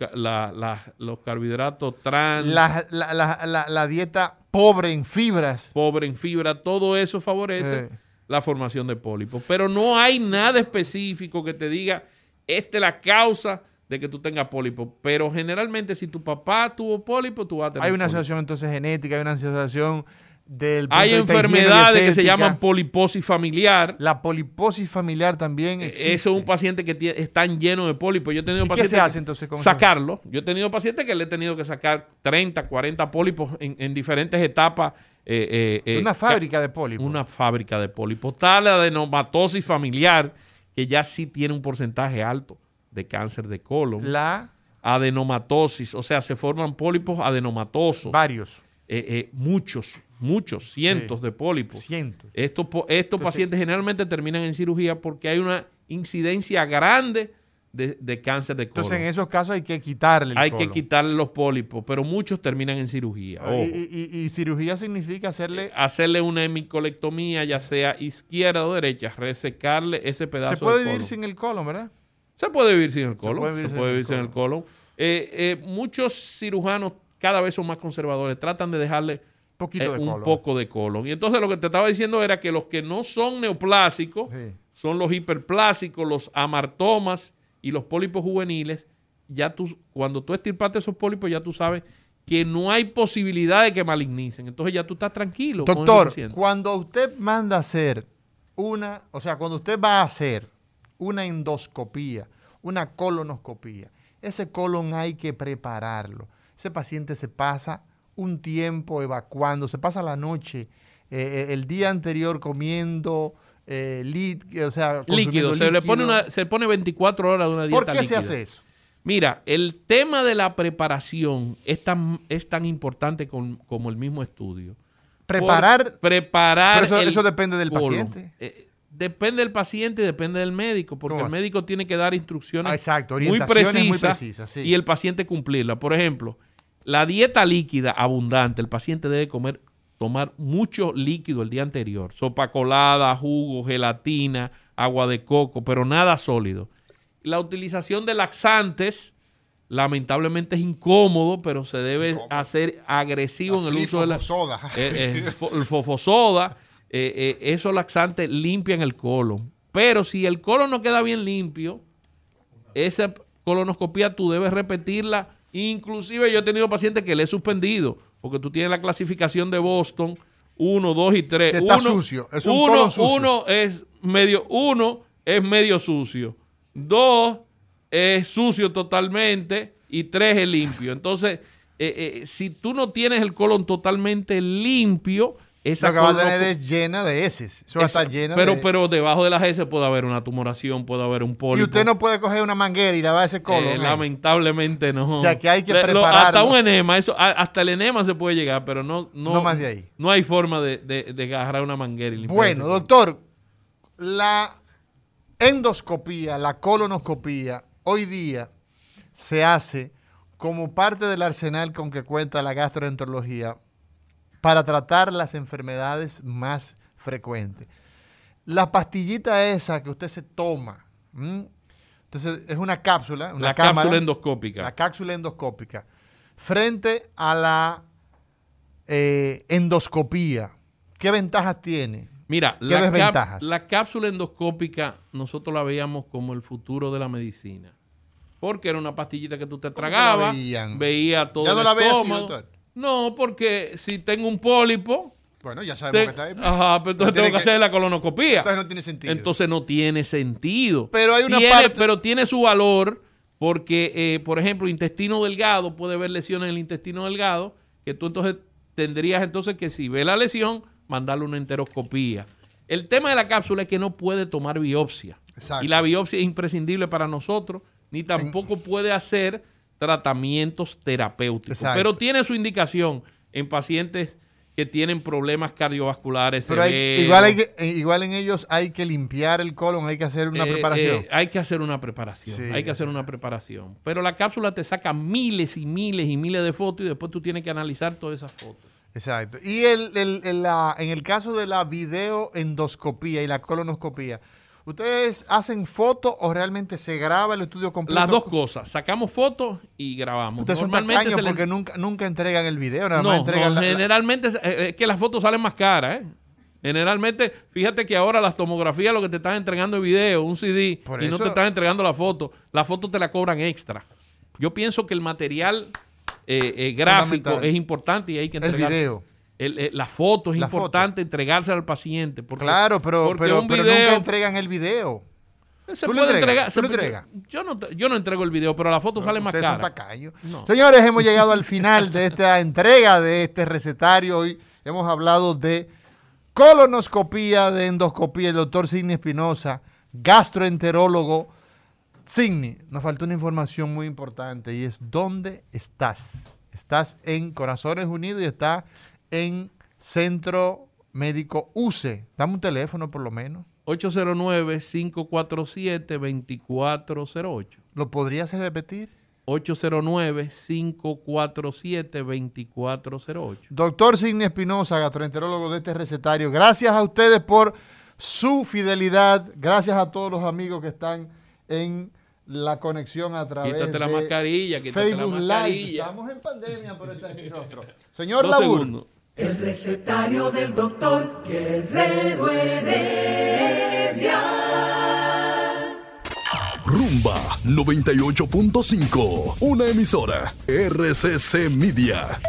los carbohidratos trans. La, la, dieta pobre en fibras. Pobre en fibra, todo eso favorece la formación de pólipos. Pero no hay nada específico que te diga, esta es la causa de que tú tengas pólipo. Pero generalmente, si tu papá tuvo pólipo, tú vas a tener. Hay una asociación entonces genética, hay una asociación del. Hay enfermedades que se llaman poliposis familiar. La poliposis familiar también. E-, existe. Eso es un paciente que están lleno de pólipos. Yo he tenido ¿Y pacientes. ¿Qué se hace entonces con Sacarlo. Yo he tenido pacientes que le he tenido que sacar 30, 40 pólipos en, diferentes etapas. Eh, eh, eh, una fábrica de pólipos. Una fábrica de pólipos. Tal la adenomatosis familiar, que ya sí tiene un porcentaje alto de cáncer de colon. La adenomatosis, o sea, se forman pólipos adenomatosos. Varios. Eh, eh, muchos, muchos, cientos de pólipos. Cientos. Estos, estos pacientes generalmente terminan en cirugía porque hay una incidencia grande de, cáncer de colon. Entonces, en esos casos hay que quitarle el Hay que quitarle los pólipos, pero muchos terminan en cirugía. Y, cirugía significa hacerle... Eh, hacerle una hemicolectomía, ya sea izquierda o derecha, resecarle ese pedazo Se puede de vivir sin el colon, ¿verdad? Se puede vivir sin el colon. Se puede vivir, sin, el colon. Eh, eh, muchos cirujanos cada vez son más conservadores. Tratan de dejarle eh, un poco de colon. Y entonces lo que te estaba diciendo era que los que no son neoplásicos son los hiperplásicos, los amartomas y los pólipos juveniles. Ya tú, cuando tú estirpaste esos pólipos, ya tú sabes que no hay posibilidad de que malignicen. Entonces ya tú estás tranquilo. Doctor, cuando usted manda a hacer una, o sea, cuando usted va a hacer una endoscopía, una colonoscopía. Ese colon hay que prepararlo. Ese paciente se pasa un tiempo evacuando, se pasa la noche, eh, eh, el día anterior comiendo eh, o sea, líquido. Se le pone, una, se pone 24 horas de una dieta ¿Por qué se hace eso? Mira, el tema de la preparación es tan, es tan importante como el mismo estudio. Preparar. preparar. Pero eso, depende del paciente. Depende del paciente y depende del médico, porque el médico tiene que dar instrucciones ah, muy precisas y el paciente cumplirla. Por ejemplo, la dieta líquida abundante, el paciente debe comer, tomar mucho líquido el día anterior, sopa colada, jugo, gelatina, agua de coco, pero nada sólido. La utilización de laxantes, lamentablemente es incómodo, pero se debe hacer agresivo en el uso de la eh, eh, el fofosoda eh, eh, esos laxantes limpian el colon. Pero si el colon no queda bien limpio, esa colonoscopia tú debes repetirla. Inclusive yo he tenido pacientes que le he suspendido, porque tú tienes la clasificación de Boston 1, 2 y 3. está sucio. Es un uno, sucio. uno es medio, uno es medio sucio. Dos es sucio totalmente y tres es limpio. Entonces, eh, si tú no tienes el colon totalmente limpio, esa Lo que va a tener es llena de heces. Eso va a estar llena pero, de... Pero debajo de las heces puede haber una tumoración, puede haber un pólipo. Y usted no puede coger una manguera y lavar ese colon. Eh, lamentablemente no. O sea, que hay que prepararlo. Hasta un enema, eso, hasta el enema se puede llegar, pero no... No, no más de ahí. No hay forma de, de, agarrar una manguera y Bueno, doctor, la endoscopía, la colonoscopía, hoy día se hace como parte del arsenal con que cuenta la gastroenterología para tratar las enfermedades más frecuentes. La pastillita esa que usted se toma. Entonces, es una cápsula, una La cámara, cápsula endoscópica. La cápsula endoscópica. Frente a la eh, endoscopía, ¿qué ventajas tiene? Mira, ¿Qué la, desventajas? la cápsula endoscópica nosotros la veíamos como el futuro de la medicina. Porque era una pastillita que tú te tragabas, veía todo Ya no el la estómago. No, porque si tengo un pólipo, Bueno, ya sabemos te- que está ahí. pues. ajá, pero entonces tengo que hacer la colonoscopía. Entonces no tiene sentido. Entonces no tiene sentido. Pero hay una Tiene- parte- Pero tiene su valor porque, eh, por ejemplo, intestino delgado, puede haber lesiones en el intestino delgado, que tú entonces tendrías entonces que si ve la lesión, mandarle una enteroscopía. El tema de la cápsula es que no puede tomar biopsia. Exacto. Y la biopsia es imprescindible para nosotros, ni tampoco puede hacer tratamientos terapéuticos. Exacto. Pero tiene su indicación en pacientes que tienen problemas cardiovasculares Pero hay- igual, hay que- eh, igual en ellos hay que limpiar el colon, hay que hacer una Eh, preparación. eh, hay que hacer una preparación. Sí. Hay que hacer una preparación. Pero la cápsula te saca miles y miles y miles de fotos y después tú tienes que analizar todas esas fotos. Exacto. Y el, el- el- la- en el caso de la videoendoscopía y la colonoscopía, ¿ustedes hacen fotos o realmente se graba el estudio completo? Las dos cosas. Sacamos fotos y grabamos. Ustedes son Normalmente tacaños se le- porque nunca, nunca entregan el video, nada más No, entregan no, la- la- generalmente es eh, es que las fotos salen más caras, ¿eh? Generalmente, fíjate que ahora las tomografías lo que te están entregando es video, un CD, Por y no te están entregando la foto. La foto te la cobran extra. Yo pienso que el material eh, eh, gráfico es importante y hay que El entregar. video. El- eh, la foto es La importante entregársela al paciente. Porque, Claro, pero, porque pero, pero nunca entregan el video. se ¿Tú lo puede entregas? entregar. ¿Tú se entregas? Yo no, yo no entrego el video, pero la foto sale más cara. No. Señores, hemos llegado al final de esta entrega de este recetario. Hoy hemos hablado de colonoscopía, de endoscopía. El doctor Sidney Espinosa, gastroenterólogo. Sidney, nos faltó una información muy importante y es ¿dónde estás? Estás en Corazones Unidos y estás en Centro Médico UCE. Dame un teléfono por lo menos. 809-547-2408. ¿Lo podrías repetir? 809-547-2408. Doctor Sidney Espinosa, gastroenterólogo de este recetario. Gracias a ustedes por su fidelidad. Gracias a todos los amigos que están en la conexión a través Quítate la de mascarilla, quítate la Facebook Live. mascarilla. Estamos en pandemia, pero está en mi rostro. Señor Labur. El recetario del doctor Guerrero Heredia. Rumba 98.5, una emisora RCC Media.